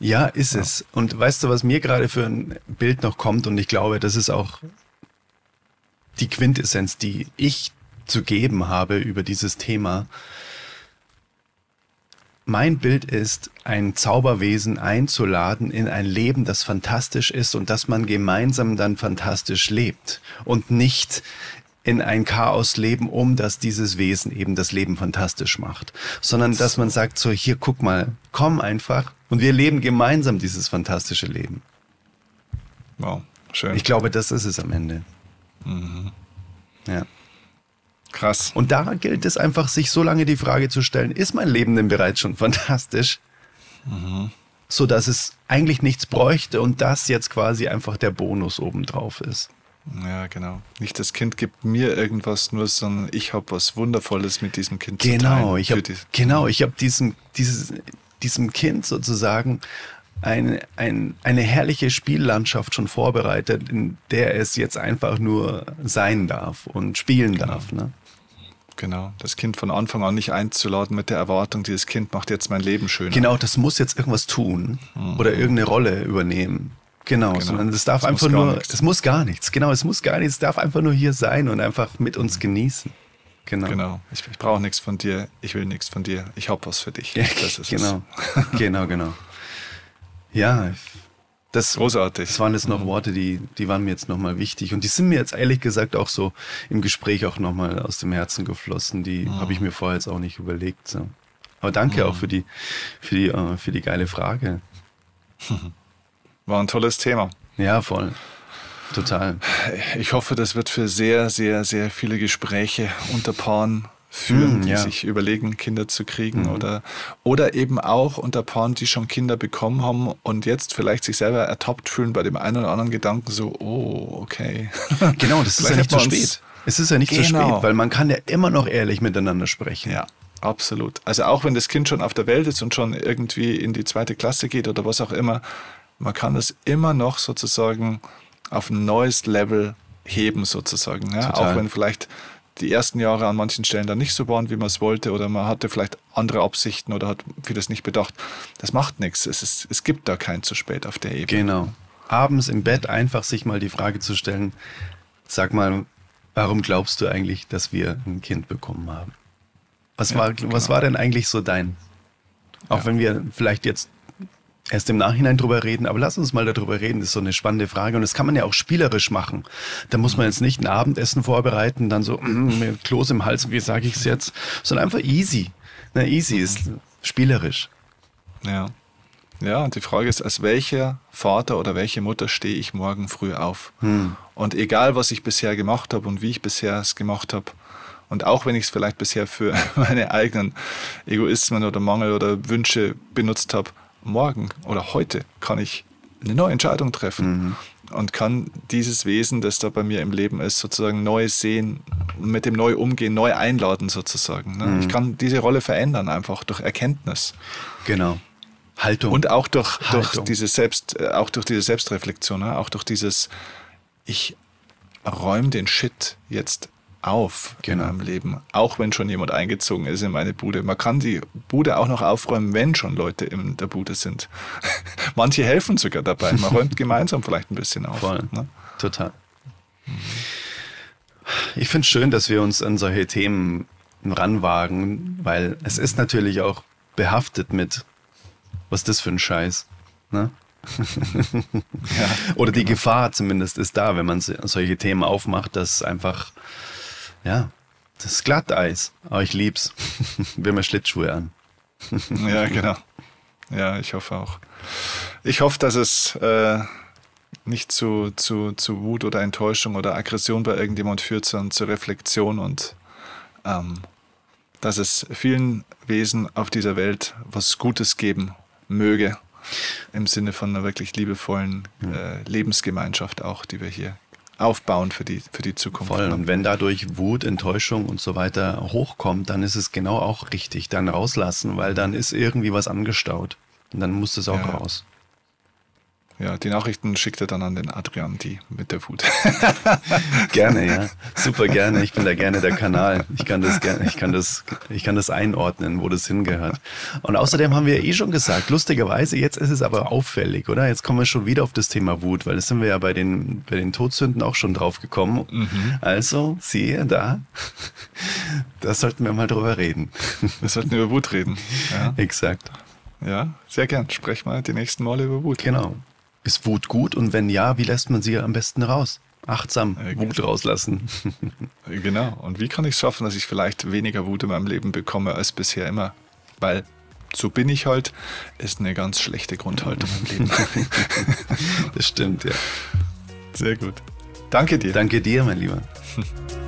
Ja, ist ja. es. Und weißt du, was mir gerade für ein Bild noch kommt? Und ich glaube, das ist auch die Quintessenz, die ich zu geben habe über dieses Thema. Mein Bild ist, ein Zauberwesen einzuladen in ein Leben, das fantastisch ist und dass man gemeinsam dann fantastisch lebt und nicht in ein Chaos leben, um dass dieses Wesen eben das Leben fantastisch macht, sondern dass man sagt so, hier guck mal, komm einfach und wir leben gemeinsam dieses fantastische Leben. Wow, schön. Ich glaube, das ist es am Ende. Mhm. Ja. Krass. Und da gilt es einfach, sich so lange die Frage zu stellen, ist mein Leben denn bereits schon fantastisch? Mhm. So dass es eigentlich nichts bräuchte und das jetzt quasi einfach der Bonus obendrauf ist. Ja, genau. Nicht das Kind gibt mir irgendwas nur, sondern ich habe was Wundervolles mit diesem Kind genau, zu teilen. Ich hab, genau, ich habe diesem, dieses, diesem Kind sozusagen eine, ein, eine herrliche Spiellandschaft schon vorbereitet, in der es jetzt einfach nur sein darf und spielen genau. darf. Ne? Genau, das Kind von Anfang an nicht einzuladen mit der Erwartung, dieses Kind macht jetzt mein Leben schöner. Genau, das muss jetzt irgendwas tun mhm. oder irgendeine Rolle übernehmen. Genau, genau. sondern es darf das einfach nur, nichts. das muss gar nichts. Genau, es muss gar nichts, es darf einfach nur hier sein und einfach mit uns genießen. Genau. Genau. Ich, ich brauche nichts von dir, ich will nichts von dir, ich habe was für dich. Ja, genau. genau, genau. Ja, das, Großartig. Das waren jetzt noch mhm. Worte, die, die waren mir jetzt nochmal wichtig. Und die sind mir jetzt ehrlich gesagt auch so im Gespräch auch nochmal aus dem Herzen geflossen. Die mhm. habe ich mir vorher jetzt auch nicht überlegt. So. Aber danke mhm. auch für die, für, die, uh, für die geile Frage. War ein tolles Thema. Ja, voll. Total. Ich hoffe, das wird für sehr, sehr, sehr viele Gespräche unter Paaren führen, mm, die ja. sich überlegen, Kinder zu kriegen mhm. oder, oder eben auch unter Paaren, die schon Kinder bekommen haben und jetzt vielleicht sich selber ertappt fühlen bei dem einen oder anderen Gedanken so, oh, okay. Genau, das ist ja nicht zu spät. Es ist ja nicht genau. zu spät, weil man kann ja immer noch ehrlich miteinander sprechen. Ja, absolut. Also auch wenn das Kind schon auf der Welt ist und schon irgendwie in die zweite Klasse geht oder was auch immer, man kann es immer noch sozusagen auf ein neues Level heben sozusagen. Ja? Auch wenn vielleicht die ersten Jahre an manchen Stellen dann nicht so waren, wie man es wollte, oder man hatte vielleicht andere Absichten oder hat vieles nicht bedacht. Das macht nichts. Es, ist, es gibt da kein zu spät auf der Ebene. Genau. Abends im Bett einfach sich mal die Frage zu stellen, sag mal, warum glaubst du eigentlich, dass wir ein Kind bekommen haben? Was, ja, war, genau. was war denn eigentlich so dein? Auch ja. wenn wir vielleicht jetzt erst im Nachhinein drüber reden, aber lass uns mal darüber reden. Das ist so eine spannende Frage und das kann man ja auch spielerisch machen. Da muss man jetzt nicht ein Abendessen vorbereiten, dann so mm, mit Kloß im Hals, wie sage ich es jetzt, sondern einfach easy. Na, easy ist spielerisch. Ja. Ja, und die Frage ist, als welcher Vater oder welche Mutter stehe ich morgen früh auf? Hm. Und egal, was ich bisher gemacht habe und wie ich bisher es gemacht habe, und auch wenn ich es vielleicht bisher für meine eigenen Egoismen oder Mangel oder Wünsche benutzt habe, morgen oder heute kann ich eine neue Entscheidung treffen mhm. und kann dieses Wesen, das da bei mir im Leben ist, sozusagen neu sehen, mit dem neu umgehen, neu einladen sozusagen. Ne? Mhm. Ich kann diese Rolle verändern einfach durch Erkenntnis. Genau. Haltung. Und auch durch, Haltung. durch diese Selbst, äh, auch durch diese Selbstreflexion, ne? auch durch dieses, ich räume den Shit jetzt auf genau. in meinem Leben, auch wenn schon jemand eingezogen ist in meine Bude. Man kann die Bude auch noch aufräumen, wenn schon Leute in der Bude sind. Manche helfen sogar dabei. Man räumt gemeinsam vielleicht ein bisschen auf. Voll. Ne? Total. Ich finde es schön, dass wir uns an solche Themen ranwagen, weil es ist natürlich auch behaftet mit, was ist das für ein Scheiß? Ne? ja, Oder die genau. Gefahr zumindest ist da, wenn man solche Themen aufmacht, dass einfach, ja, das ist Glatteis. Aber ich lieb's. Wir haben Schlittschuhe an. ja, genau. Ja, ich hoffe auch. Ich hoffe, dass es äh, nicht zu, zu, zu Wut oder Enttäuschung oder Aggression bei irgendjemand führt, sondern zur Reflexion und ähm, dass es vielen Wesen auf dieser Welt was Gutes geben möge. Im Sinne von einer wirklich liebevollen äh, Lebensgemeinschaft auch, die wir hier aufbauen für die, für die Zukunft. Voll. Und wenn dadurch Wut, Enttäuschung und so weiter hochkommt, dann ist es genau auch richtig. Dann rauslassen, weil dann ist irgendwie was angestaut. Und dann muss es auch ja. raus. Ja, die Nachrichten schickt er dann an den Adrian, die mit der Wut. gerne, ja. Super gerne. Ich bin da gerne der Kanal. Ich kann das gerne, ich kann das, ich kann das einordnen, wo das hingehört. Und außerdem haben wir eh schon gesagt, lustigerweise, jetzt ist es aber auffällig, oder? Jetzt kommen wir schon wieder auf das Thema Wut, weil das sind wir ja bei den, bei den Todsünden auch schon drauf gekommen. Mhm. Also, siehe da, da sollten wir mal drüber reden. Wir sollten über Wut reden. Ja. Exakt. Ja, sehr gern. Sprech mal die nächsten Male über Wut. Genau. Ist Wut gut und wenn ja, wie lässt man sie am besten raus? Achtsam äh, Wut rauslassen. genau. Und wie kann ich es schaffen, dass ich vielleicht weniger Wut in meinem Leben bekomme als bisher immer? Weil so bin ich halt, ist eine ganz schlechte Grundhaltung im Leben. das stimmt, ja. Sehr gut. Danke dir. Danke dir, mein Lieber.